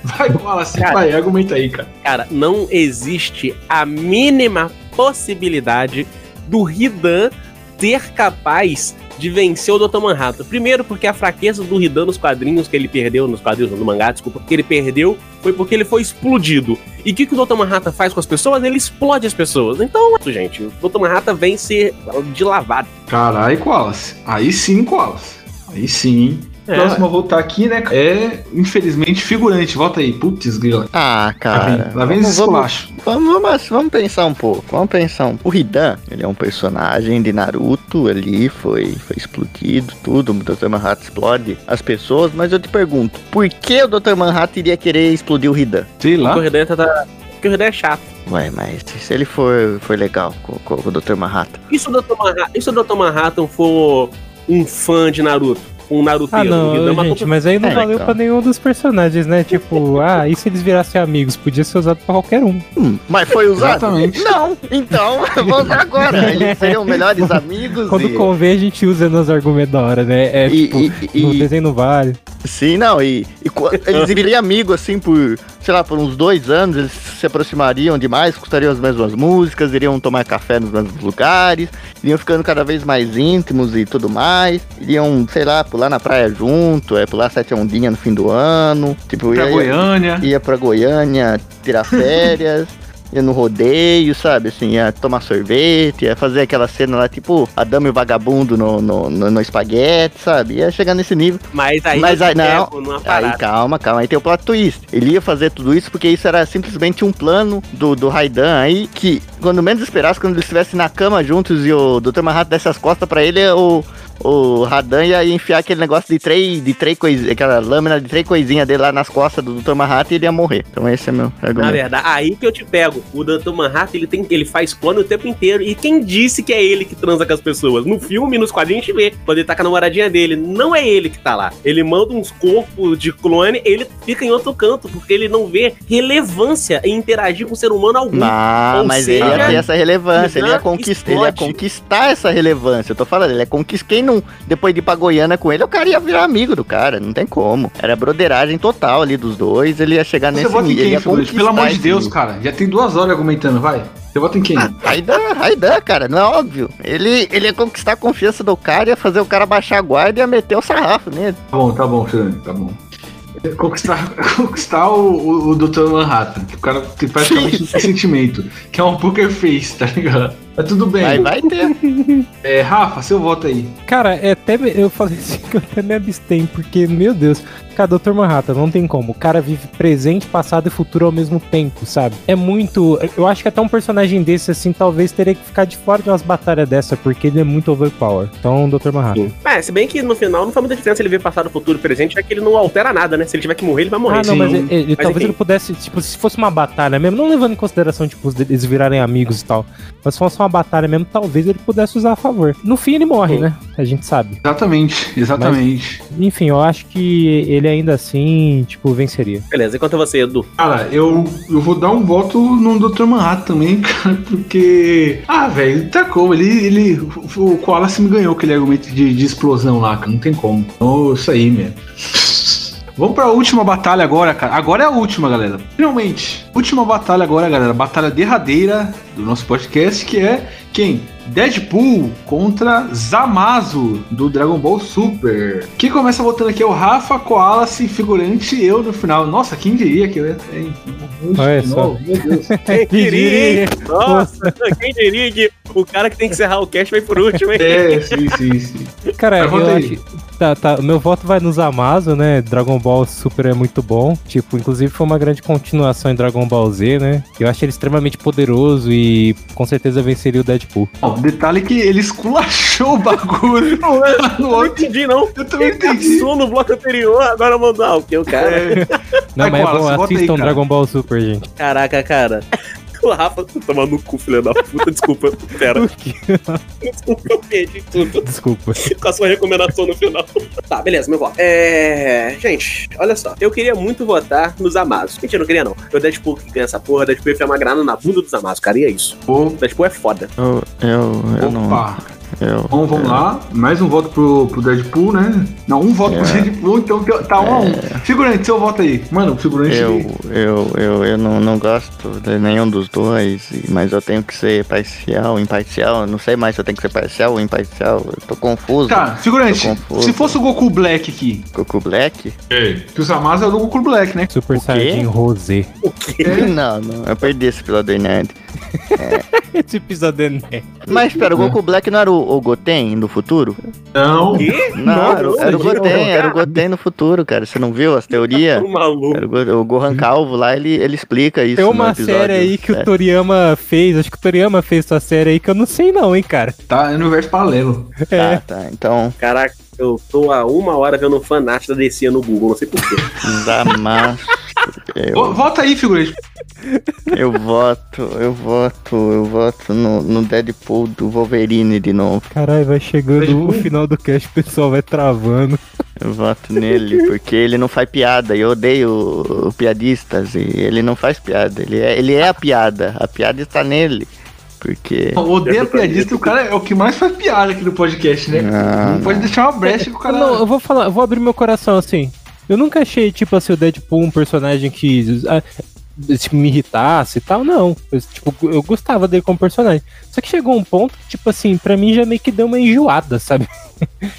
Vai, Koalace, Cara. vai, argumenta aí, cara. Cara, não existe a mínima possibilidade do Ridan ser capaz de vencer o Dr. Manhattan. Primeiro, porque a fraqueza do Ridan nos quadrinhos que ele perdeu, nos quadrinhos no mangá, desculpa, que ele perdeu foi porque ele foi explodido. E o que, que o Dr. Manhattan faz com as pessoas? Ele explode as pessoas. Então, gente, o Dr. Manhattan vence de lavada. Caralho, Koalace. Aí sim, Koalace. Aí sim. É, Próximo a voltar aqui, né? É, infelizmente, figurante. Volta aí. Putz, grila. Ah, cara. Lá vem vamos, esse vamos, esculacho. vamos, vamos, vamos pensar um pouco. Vamos pensar um pouco. O Hidan, ele é um personagem de Naruto ali, foi, foi explodido, tudo. O Dr. Manhattan explode as pessoas, mas eu te pergunto, por que o Dr. Manhattan iria querer explodir o Hidan? Sei lá. Porque o Ridan tá. Porque o Ridan é chato. Ué, mas se ele for, for legal com, com o Dr. Manhattan. E se o Dr. Manhattan, e se o Dr. Manhattan for um fã de Naruto? Um Naruto. Ah, não, o Hidama gente, mas aí não É, valeu então. pra nenhum dos personagens, né? Tipo, ah, e se eles virassem amigos? Podia ser usado pra qualquer um. Hum, mas foi usado? Exatamente. Não, então, vamos usar agora. Eles seriam melhores amigos Quando e... convém, a gente usa nos argumentos da hora, né? É E- tipo, e- no e- desenho não vale. Sim, não, e, e eles viriam amigos assim por, sei lá, por uns dois anos, eles se aproximariam demais, escutariam as mesmas músicas, iriam tomar café nos mesmos lugares, iriam ficando cada vez mais íntimos e tudo mais, iriam, sei lá, pular na praia junto, é, pular sete ondinhas no fim do ano, tipo, Pra ia, Goiânia. ia pra Goiânia tirar férias. Ia no rodeio, sabe? Assim, ia tomar sorvete, ia fazer aquela cena lá, tipo, a dama e o vagabundo no, no, no, no espaguete, sabe? Ia chegar nesse nível. Mas aí Mas aí, não, aí calma, calma, aí tem o plot twist. Ele ia fazer tudo isso porque isso era simplesmente um plano do, do Raidan aí, que quando menos esperasse, quando eles estivessem na cama juntos e o Dr. Manhattan desse as costas pra ele, o, o Radan ia enfiar aquele negócio de três, de três coisinhas, aquela lâmina de três coisinhas dele lá nas costas do Dr. Manhattan e ele ia morrer. Então esse é meu Na argumento. verdade, aí que eu te pego. O Dr. Manhattan, ele, tem, ele faz plano o tempo inteiro. E quem disse que é ele que transa com as pessoas? No filme, nos quadrinhos, a gente vê. Quando ele tá com a namoradinha dele, não é ele que tá lá. Ele manda uns corpos de clone, ele fica em outro canto, porque ele não vê relevância em interagir com o ser humano algum. Ou mas seja, ele ia ter essa relevância, ele ia, conquistar, ele ia conquistar essa relevância. Eu tô falando, ele ia conquistar. Quem não, depois de ir pra Goiânia com ele, o cara ia virar amigo do cara, não tem como. Era broderagem total ali dos dois, ele ia chegar Você nesse vota em nível. quem, Figurante? Pelo amor de Deus, nível. cara. Já tem duas horas argumentando, vai. Você vota em quem? Raidan, Raidan, cara, não é óbvio. Ele, ele ia conquistar a confiança do cara, ia fazer o cara baixar a guarda e ia meter o sarrafo nele. Tá bom, tá bom, Fernando, tá bom. Conquistar, conquistar o, o, o Dr. Manhattan, que o cara tem praticamente tem sentimento, que é um poker face, tá ligado? Mas tudo bem. Aí vai ter. É, Rafa, seu voto aí. Cara, é até me- eu falei assim que eu até me abstenho, porque, meu Deus, cara, Dr. Manhattan, não tem como. O cara vive presente, passado e futuro ao mesmo tempo, sabe? É muito. Eu acho que até um personagem desse, assim, talvez teria que ficar de fora de umas batalhas dessa, porque ele é muito overpower. Então, Dr. Manhattan. É, se bem que no final não faz muita diferença ele ver passado, futuro e presente, já que ele não altera nada, né? Se ele tiver que morrer, ele vai morrer. Ah, não, mas, ele- ele- Mas talvez enfim. ele pudesse, tipo, se fosse uma batalha mesmo, não levando em consideração, tipo, eles virarem amigos e tal, mas se fosse uma batalha mesmo, talvez ele pudesse usar a favor. No fim, ele morre, né? A gente sabe. Exatamente, exatamente. Enfim, eu acho que ele ainda assim, tipo, venceria. Beleza, e quanto a você, Edu? Cara, eu, eu vou dar um voto no Dr. Manhattan também, cara, porque. Ah, velho, tá como? Ele, ele. O Koala se me ganhou aquele argumento de, de explosão lá, cara, não tem como. Então, isso aí, mesmo. Vamos pra última batalha agora, cara. Agora é a última, galera. Finalmente. Última batalha agora, galera. Batalha derradeira do nosso podcast, que é quem? Deadpool contra Zamazo do Dragon Ball Super. Quem começa votando aqui é o Rafa, Koala, figurante e eu no final. Nossa, quem diria que eu ia ter. Olha só. Meu Deus. Quem diria, hein? Nossa, quem diria que o cara que tem que encerrar o cast vai por último, hein? É, sim, sim, sim. Cara, eu acho. Tá, tá. Meu voto vai nos Amazo, né? Dragon Ball Super é muito bom. Tipo, inclusive foi uma grande continuação em Dragon Ball Z, né? Eu acho ele extremamente poderoso e com certeza venceria o Deadpool. Ó, detalhe que ele esculachou o bagulho Não, é, no eu não entendi, não. Eu também Ele entendi. caçou no bloco anterior, agora mandou ah, o que o cara. É. Não, mas é bom, aí, assistam cara. Dragon Ball Super, gente. Caraca, cara. O Rafa tá tomando no cu, filho da puta. Desculpa, pera. Desculpa, eu perdi tudo. Desculpa. Com a sua recomendação no final. Tá, beleza, meu voto. É. Gente, olha só. Eu queria muito votar nos Amados. Mentira, eu não queria não. O Deadpool que ganha essa porra, o Deadpool ia enfiar uma grana na bunda dos Amados, cara. E é isso. O Deadpool é foda. Eu, eu, eu não. Eu, Bom, vamos lá. Mais um voto pro, pro Deadpool, né? Não, um voto pro É. Deadpool, então tá um a um. Figurante, seu voto aí. Mano, figurante. Eu, eu, eu, eu não, não gosto de nenhum dos dois, mas eu tenho que ser parcial, imparcial. Não sei mais se eu tenho que ser parcial ou imparcial. Eu tô confuso. Tá, figurante, confuso. se fosse o Goku Black aqui. Goku Black? Que o Zamasu é o do Goku Black, né? Super O quê? Saiyajin Rosé. Não, não. Eu perdi esse piloto nerd. Esse episódio é né? Mas espera, o Goku Black não era o, o Goten do futuro? Não. Quê? Não, era, o- era o não, Goten, era o. Goten no futuro, cara. Você não viu as teorias? Maluco. Era o, Go- o Gohan Calvo lá, ele, ele explica isso. Tem no uma episódio série aí que o sete. Toriyama fez, acho que o Toriyama fez essa série aí que eu não sei não, hein, cara. Tá no universo paralelo. É. Tá, tá. Então, Caraca, eu tô há uma hora vendo um fanart da DC no Google, não sei porquê. Zamasu. Eu, Vo- Volta aí, figurante. eu voto, eu voto, eu voto no, no Deadpool do Wolverine de novo. Caralho, vai chegando o final do cast, o pessoal vai travando. Eu voto nele, porque ele não faz piada. Eu odeio piadistas. E ele não faz piada. Ele é, ele é a piada. A piada está nele. Porque. Eu odeio a piadista, o cara é o que mais faz piada aqui no podcast, né? Não, Não, pode deixar uma brecha que o cara. Não, eu vou falar, eu vou abrir meu coração assim. Eu nunca achei, tipo assim, o Deadpool um personagem que tipo, me irritasse e tal, não. Eu, tipo, eu gostava dele como personagem. Só que chegou um ponto que, tipo assim, pra mim já meio que deu uma enjoada, sabe?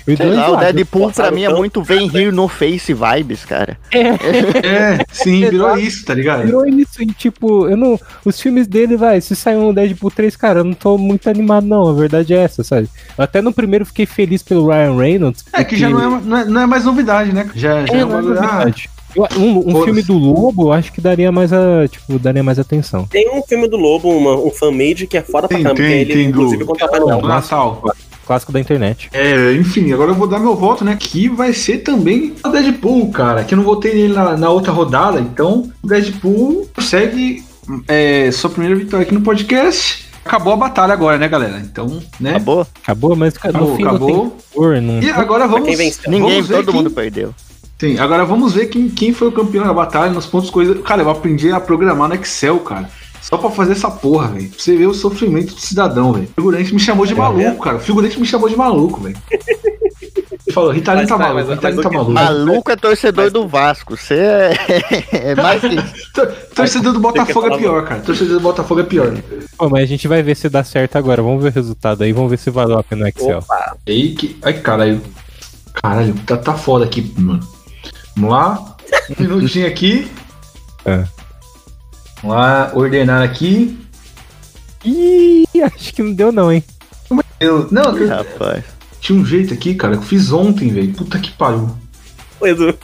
Eu Sei lá, o. Deadpool pra mim é muito vem rir no face vibes, cara. É, sim, virou isso, tá ligado? Virou isso, e tipo, eu não. Os filmes dele, vai, se sair um Deadpool 3, cara, eu não tô muito animado, não. A verdade é essa, sabe? Eu até no primeiro fiquei feliz pelo Ryan Reynolds. É que já não é, não é, não é mais novidade, né? Já, já É, é, é uma novidade. Eu- Um, um filme do Lobo, eu acho que daria mais a. Tipo, daria mais atenção. Tem um filme do Lobo, uma- um fan-made que é foda pra caramba, que tem, é ele, tem do- inclusive, contra do Noel. Natal. Clássico da internet. É, enfim, agora eu vou dar meu voto, né? Que vai ser também o Deadpool, cara. Que eu não votei nele na, na outra rodada, então o Deadpool consegue é, sua primeira vitória aqui no podcast. Acabou a batalha agora, né, galera? Então, né? Acabou? Acabou, mas cara, no Acabou, fim acabou. não tem cor, não... E agora vamos. Ninguém, vamos todo quem- mundo perdeu. Sim, agora vamos ver quem, quem foi o campeão da batalha nos pontos coisa. Cara, eu aprendi a programar no Excel, cara. Só pra fazer essa porra, velho. Pra você ver o sofrimento do cidadão, velho. O figurante me chamou de maluco, cara. O figurante me chamou de maluco, velho. Ele falou, Ritalino Mas tá tá, maluco, mas- Ritalino mas tá maluco. Maluco é torcedor do Vasco. Você é, é mais que. Tor- Torcedor do Botafogo é pior, cara. Torcedor do Botafogo é pior. Pô, mas a gente vai ver se dá certo agora. Vamos ver o resultado aí, vamos ver se valeu a pena no Excel. Opa, Aí que. Ai, caralho. Caralho, tá, tá foda aqui, mano. Vamos lá. Um minutinho aqui. É. Vamos lá, ordenar aqui. Ih, acho que não deu não, hein? Eu, não, eu- Rapaz. tinha um jeito aqui, cara, que eu fiz ontem, velho. Puta que pariu. Edu.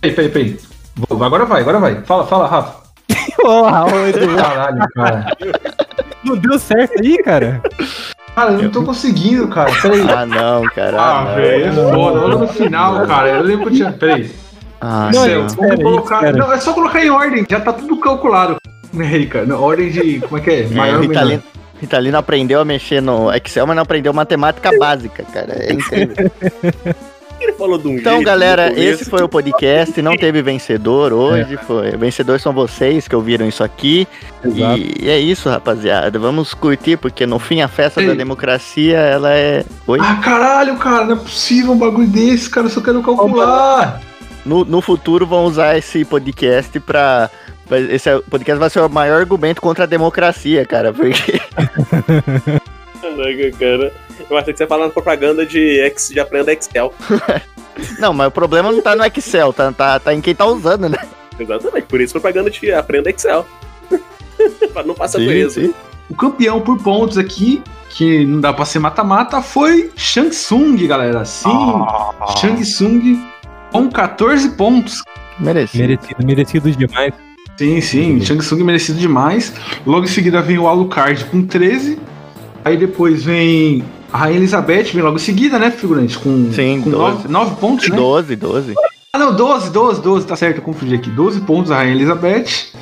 Peraí, peraí, peraí. Vou- Agora vai, agora vai. Fala, fala, Rafa. Porra, Edu, Caralho, cara. não deu certo aí, cara? Cara, eu não tô conseguindo, cara. Peraí. Ah, não, cara. Ah, Ah, velho, é foda. Olha no final, cara. Eu lembro que eu tinha. Peraí. Ah, Não, Céu, vamos aí, colocar. espera. Não, é só colocar em ordem. Já tá tudo calculado. Aí, cara. Na ordem de. Como é que é? É, Maior menor? Ritalino, Ritalino aprendeu a mexer no Excel, mas não aprendeu matemática básica, cara. É incrível. Ele falou de um Então, jeito galera, esse foi o podcast. Não teve vencedor hoje. Foi. Vencedores são vocês que ouviram isso aqui. Exato. E é isso, rapaziada. Vamos curtir, porque no fim a festa Ei. da democracia, ela é. Oi? Ah, caralho, cara. Não é possível um bagulho desse, cara. Eu só quero calcular. No, no futuro vão usar esse podcast pra. pra- Esse podcast vai ser o maior argumento contra a democracia, cara. Porque. Caraca, cara. Eu achei que você ia falar na propaganda de, Ex, de aprenda Excel. Não, mas o problema não tá no Excel, tá, tá, tá em quem tá usando, né? Exatamente, por isso propaganda de aprenda Excel. Pra não passar Sim, preso. sim. O campeão por pontos aqui, que não dá pra ser mata-mata, foi Shang Tsung, galera. Sim, Shang Tsung com 14 pontos. Merecido. Merecido, merecido demais. Sim, sim, Shang Tsung merecido demais. Logo em seguida vem o Alucard com 13. Aí depois vem a Rainha Elizabeth, vem logo em seguida, né, figurante? Com, Sim, com 12. 9, 9 pontos, né? 12, 12. Ah, não, 12, 12, 12, tá certo, eu confundi aqui. 12 pontos a Rainha Elizabeth.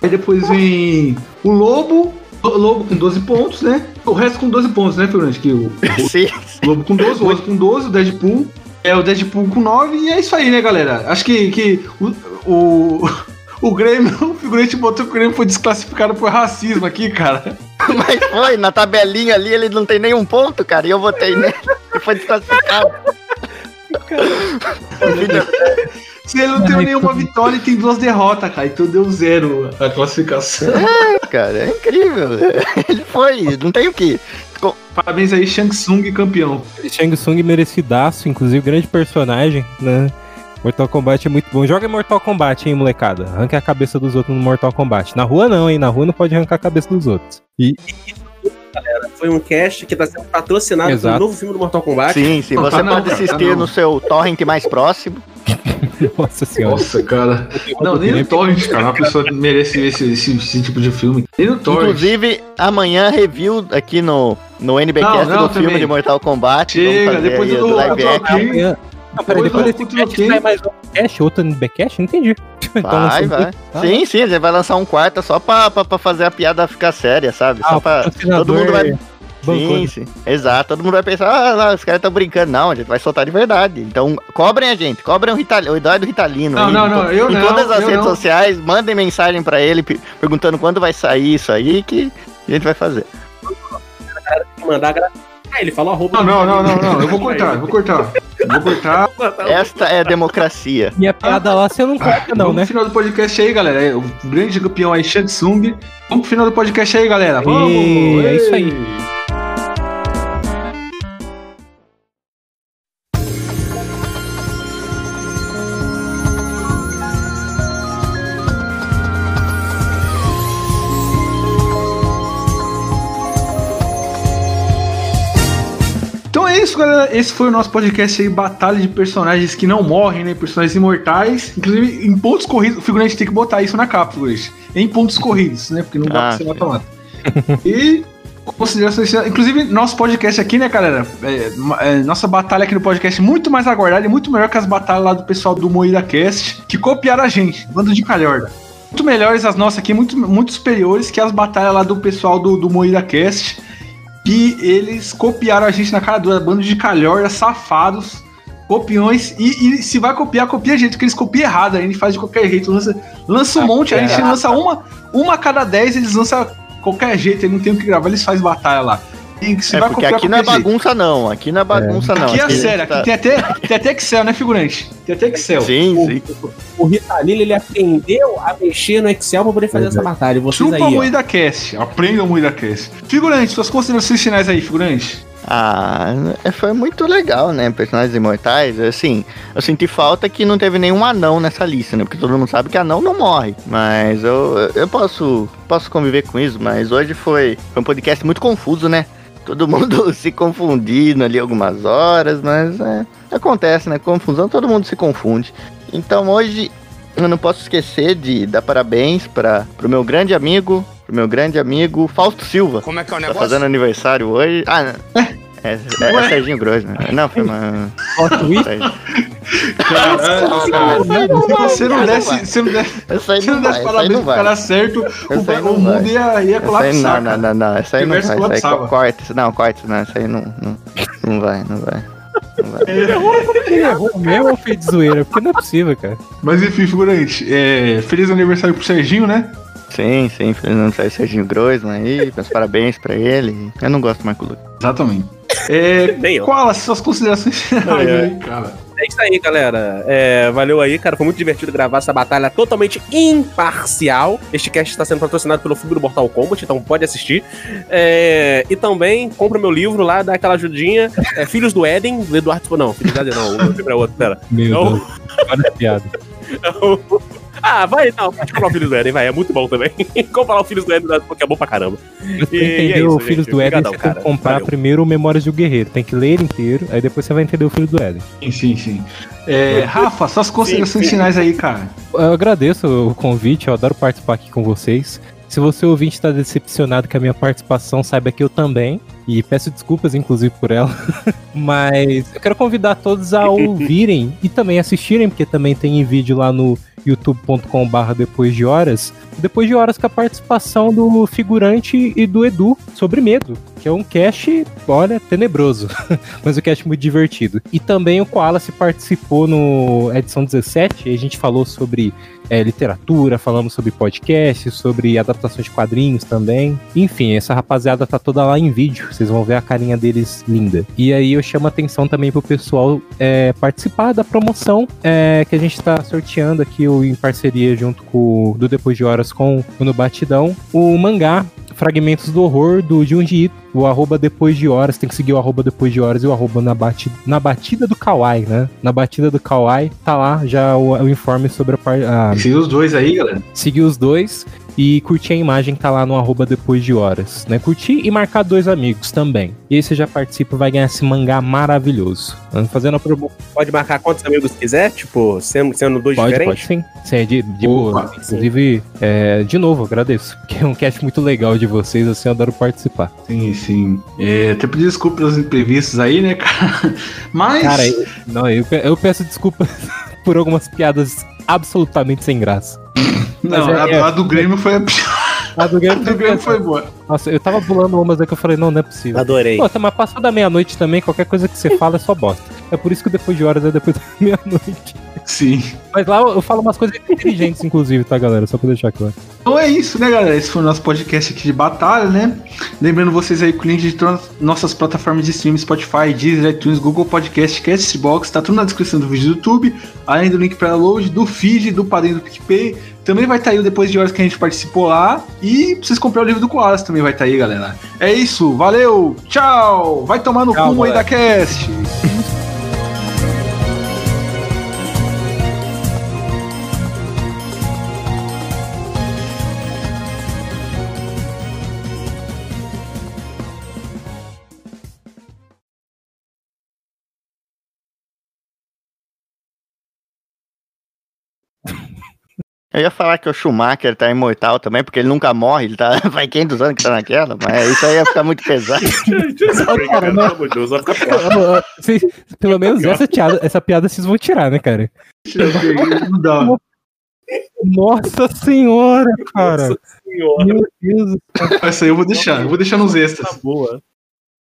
Aí depois vem o Lobo. O Lobo com 12 pontos, né? O resto com 12 pontos, né, figurante? Que o, Sim. o Lobo com 12, o Oso com 12, o Deadpool. É o Deadpool com 9 e é isso aí, né, galera? Acho que, que o, o, o Grêmio, o figurante botou que o Grêmio foi desclassificado por racismo aqui, cara. Mas foi, na tabelinha ali ele não tem nenhum ponto, cara, e eu votei nele. E foi desclassificado. Se ele não tem nenhuma vitória e tem duas derrotas, cara, então deu zero a classificação. Cara, é incrível. Ele foi, não tem o que. Parabéns aí, Shang Tsung campeão. Shang Tsung merecidaço, inclusive grande personagem, né? Mortal Kombat é muito bom. Joga em Mortal Kombat, hein, molecada. Arranca a cabeça dos outros no Mortal Kombat. Na rua não, hein? Na rua não pode arrancar a cabeça dos outros. E Foi um cast que tá sendo patrocinado Exato. pelo novo filme do Mortal Kombat. Sim, sim, você não, pode assistir não. no seu torrent mais próximo. nossa senhora. Nossa, cara. Não, nem no Torrent, cara. Uma pessoa merece ver esse, esse, esse tipo de filme. Nem no Torrent. Inclusive, amanhã review aqui no, no NBcast Não, não, do filme também. de Mortal Kombat. Chega, depois do- o live do- action. Não, peraí, Depois desse sai mais um Backcast? Outro Backcast? Não entendi. Então Vai, lançou vai. Ah, sim, sim, a gente vai lançar um quarto só pra, pra, pra fazer a piada ficar séria, sabe? Ah, só pra. Todo mundo vai. bancou, Sim, né? sim. Exato. Todo mundo vai pensar, ah, lá, os caras estão brincando. Não, a gente vai soltar de verdade. Então, cobrem a gente, cobrem o, Rital... o Eduardo Ritalino. Não, aí, não, em não, eu Em não, todas as eu redes não. sociais, mandem mensagem pra ele pe- perguntando quando vai sair isso aí que a gente vai fazer. Mandar gra... Ah, ele falou arroba. Não, não, não, não, não. Eu vou cortar, vou cortar. Vou cortar. Esta é a democracia. E a piada lá você não corta, não, Vamos né? pro final do podcast aí, galera. É, O grande campeão aí, Shansung. Vamos pro final do podcast aí, galera. Vamos! E é isso aí. Esse foi o nosso podcast aí, Batalha de Personagens que não morrem, né? Personagens imortais. Inclusive, em pontos corridos, o figurante tem que botar isso na capa, figurante. Em pontos corridos, né? Porque não dá Ah, pra ser mata-mata. E considerações. Inclusive, nosso podcast aqui, né, galera? É, é, nossa batalha aqui no podcast é muito mais aguardada e muito melhor que as batalhas lá do pessoal do Moída Cast, que copiaram a gente, bando de calhorda. Muito melhores as nossas aqui, muito, muito superiores que as batalhas lá do pessoal do, do Moída Cast, que eles copiaram a gente na cara dura, bando de calhorda, safados, copiões, e, e se vai copiar, copia a gente, porque eles copiam errado, a gente faz de qualquer jeito, lança, lança um monte, a gente lança uma, uma a cada dez, eles lançam qualquer jeito, aí não tem o que gravar, eles fazem batalha lá. É porque aqui não é copia jeito. bagunça, não. Aqui não é bagunça, não. Aqui é a gente sério, tá- aqui tem até, tem até Excel, né, figurante? Tem até Excel. Sim, sim. O Ritalino, ele aprendeu a mexer no Excel pra poder fazer essa batalha. Vocês Chupa aí, a ó. Moída Cast, aprenda a Moída Cast. Figurante, suas considerações finais aí, figurante. Ah, é, foi muito legal, né? Personagens imortais. Assim, eu senti falta que não teve nenhum anão nessa lista, né? Porque todo mundo sabe que anão não morre. Mas eu, eu posso, posso conviver com isso, mas hoje foi, foi um podcast muito confuso, né? Todo mundo se confundindo ali algumas horas, mas é, acontece, né? Confusão, todo mundo se confunde. Então hoje eu não posso esquecer de dar parabéns para pro meu grande amigo, pro meu grande amigo Fausto Silva. Como é que é o Tá negócio? fazendo aniversário hoje. Ah, não. É, é, é? Serginho Grosso, né? Não, foi uma. Caramba, se você não desse, se não desse, se não não desse parabéns não pro vai. cara certo, o, o não mundo vai. ia, ia colapsar. não, não, não, não. Essa aí não vai. Essa aí corta. Não, corta, não. Essa aí não, não, não vai, não vai. Não vai. Ele errou mesmo ou fez de zoeira? Porque não é possível, cara. Mas enfim, figurante, é, feliz aniversário pro Serginho, né? Sim, sim, feliz aniversário Serginho Groisman aí. Meus parabéns pra ele. Eu não gosto do Marco Lucas. Exatamente. É, qual as suas considerações finais É. aí, cara? É isso aí, galera. É, valeu aí, cara. Foi muito divertido gravar essa batalha totalmente imparcial. Este cast está sendo patrocinado pelo filme do Mortal Kombat, então pode assistir. É, e também compra meu livro lá, dá aquela ajudinha. É, Filhos do Éden, do Eduardo. Não, Filhos do Éden não. O meu livro é outro, pera. Meu Não. Deus. Olha a piada. Ah, vai, não, pode comprar o Filhos do Éden, vai, é muito bom também. compra lá o Filhos do Éden, porque é bom pra caramba. Pra E- e é entender isso, o Filhos gente. do Éden, Obrigadão, você tem que comprar Valeu. primeiro o Memórias de um Guerreiro. Tem que ler inteiro, aí depois você vai entender o Filho do Éden. Sim, sim, sim. É, Rafa, suas considerações finais aí, cara. Eu agradeço o convite, eu adoro participar aqui com vocês. Se você ouvinte está decepcionado com a minha participação, saiba que eu também. E peço desculpas, inclusive, por ela. Mas eu quero convidar todos a ouvirem e também assistirem, porque também tem em vídeo lá no youtube.com/barra depois de horas. Depois de horas com a participação do figurante e do Edu sobre medo, que é um cast, olha, tenebroso, mas um cast muito divertido. E também o Koala se participou no edição 17, e a gente falou sobre é, literatura, falamos sobre podcast, sobre adaptações de quadrinhos também. Enfim, essa rapaziada tá toda lá em vídeo, vocês vão ver a carinha deles linda. E aí eu chamo a atenção também pro pessoal é, participar da promoção é, que a gente tá sorteando aqui em parceria junto com do Depois de Horas com o No Batidão, o mangá Fragmentos do Horror do Junji Ito, o arroba depois de horas, tem que seguir o arroba depois de horas e o arroba na, bati na batida do Kawaii, né? Na batida do Kawaii, tá lá já o, o informe sobre a, par- a Seguir os dois aí, galera. seguir os dois e curtir a imagem que tá lá no arroba depois de horas, né? Curtir e marcar dois amigos também. E aí você já participa e vai ganhar esse mangá maravilhoso. Fazendo a promo. Pode marcar quantos amigos quiser, tipo, sendo, sendo dois Pode, diferentes. pode sim. Sim, é de, de Opa, boa. Inclusive, é, de novo, agradeço. Porque é um cast muito legal de vocês, assim, eu adoro participar. Sim, sim. É, até pedir desculpa pelos imprevistos aí, né, cara? Mas. Cara, eu, não, eu, eu peço desculpas por algumas piadas absolutamente sem graça. Não, é- a, a do Grêmio foi a pior. A do A Grêmio do Grêmio foi boa. Nossa, eu tava pulando umas aí que eu falei, não, não é possível. Adorei. Tá, mas passou da meia-noite também, qualquer coisa que você fala é só bosta. É por isso que depois de horas é depois da meia-noite. Sim. Mas lá eu falo umas coisas inteligentes, inclusive, tá, galera? Só pra deixar claro. Então é isso, né, galera? Esse foi o nosso podcast aqui de batalha, né? Lembrando vocês aí que o link de todas as nossas plataformas de streaming, Spotify, Deezer, iTunes, Google Podcast, Castbox, tá tudo na descrição do vídeo do YouTube, além do link para download, do feed, do padrinho do PicPay. Também vai estar aí o depois de horas que a gente participou lá. E pra vocês comprar o livro do Koalas também vai estar aí, galera. É isso, valeu, tchau! Vai tomar no cu aí da cast! Eu ia falar que o Schumacher tá imortal também, porque ele nunca morre, ele tá. Vai 500 anos que tá naquela, mas isso aí ia ficar muito pesado. Pelo menos essa piada, essa piada vocês vão tirar, né, cara? Nossa senhora, cara. Meu Deus. Essa aí eu vou deixar, eu vou deixar nos extras. Boa.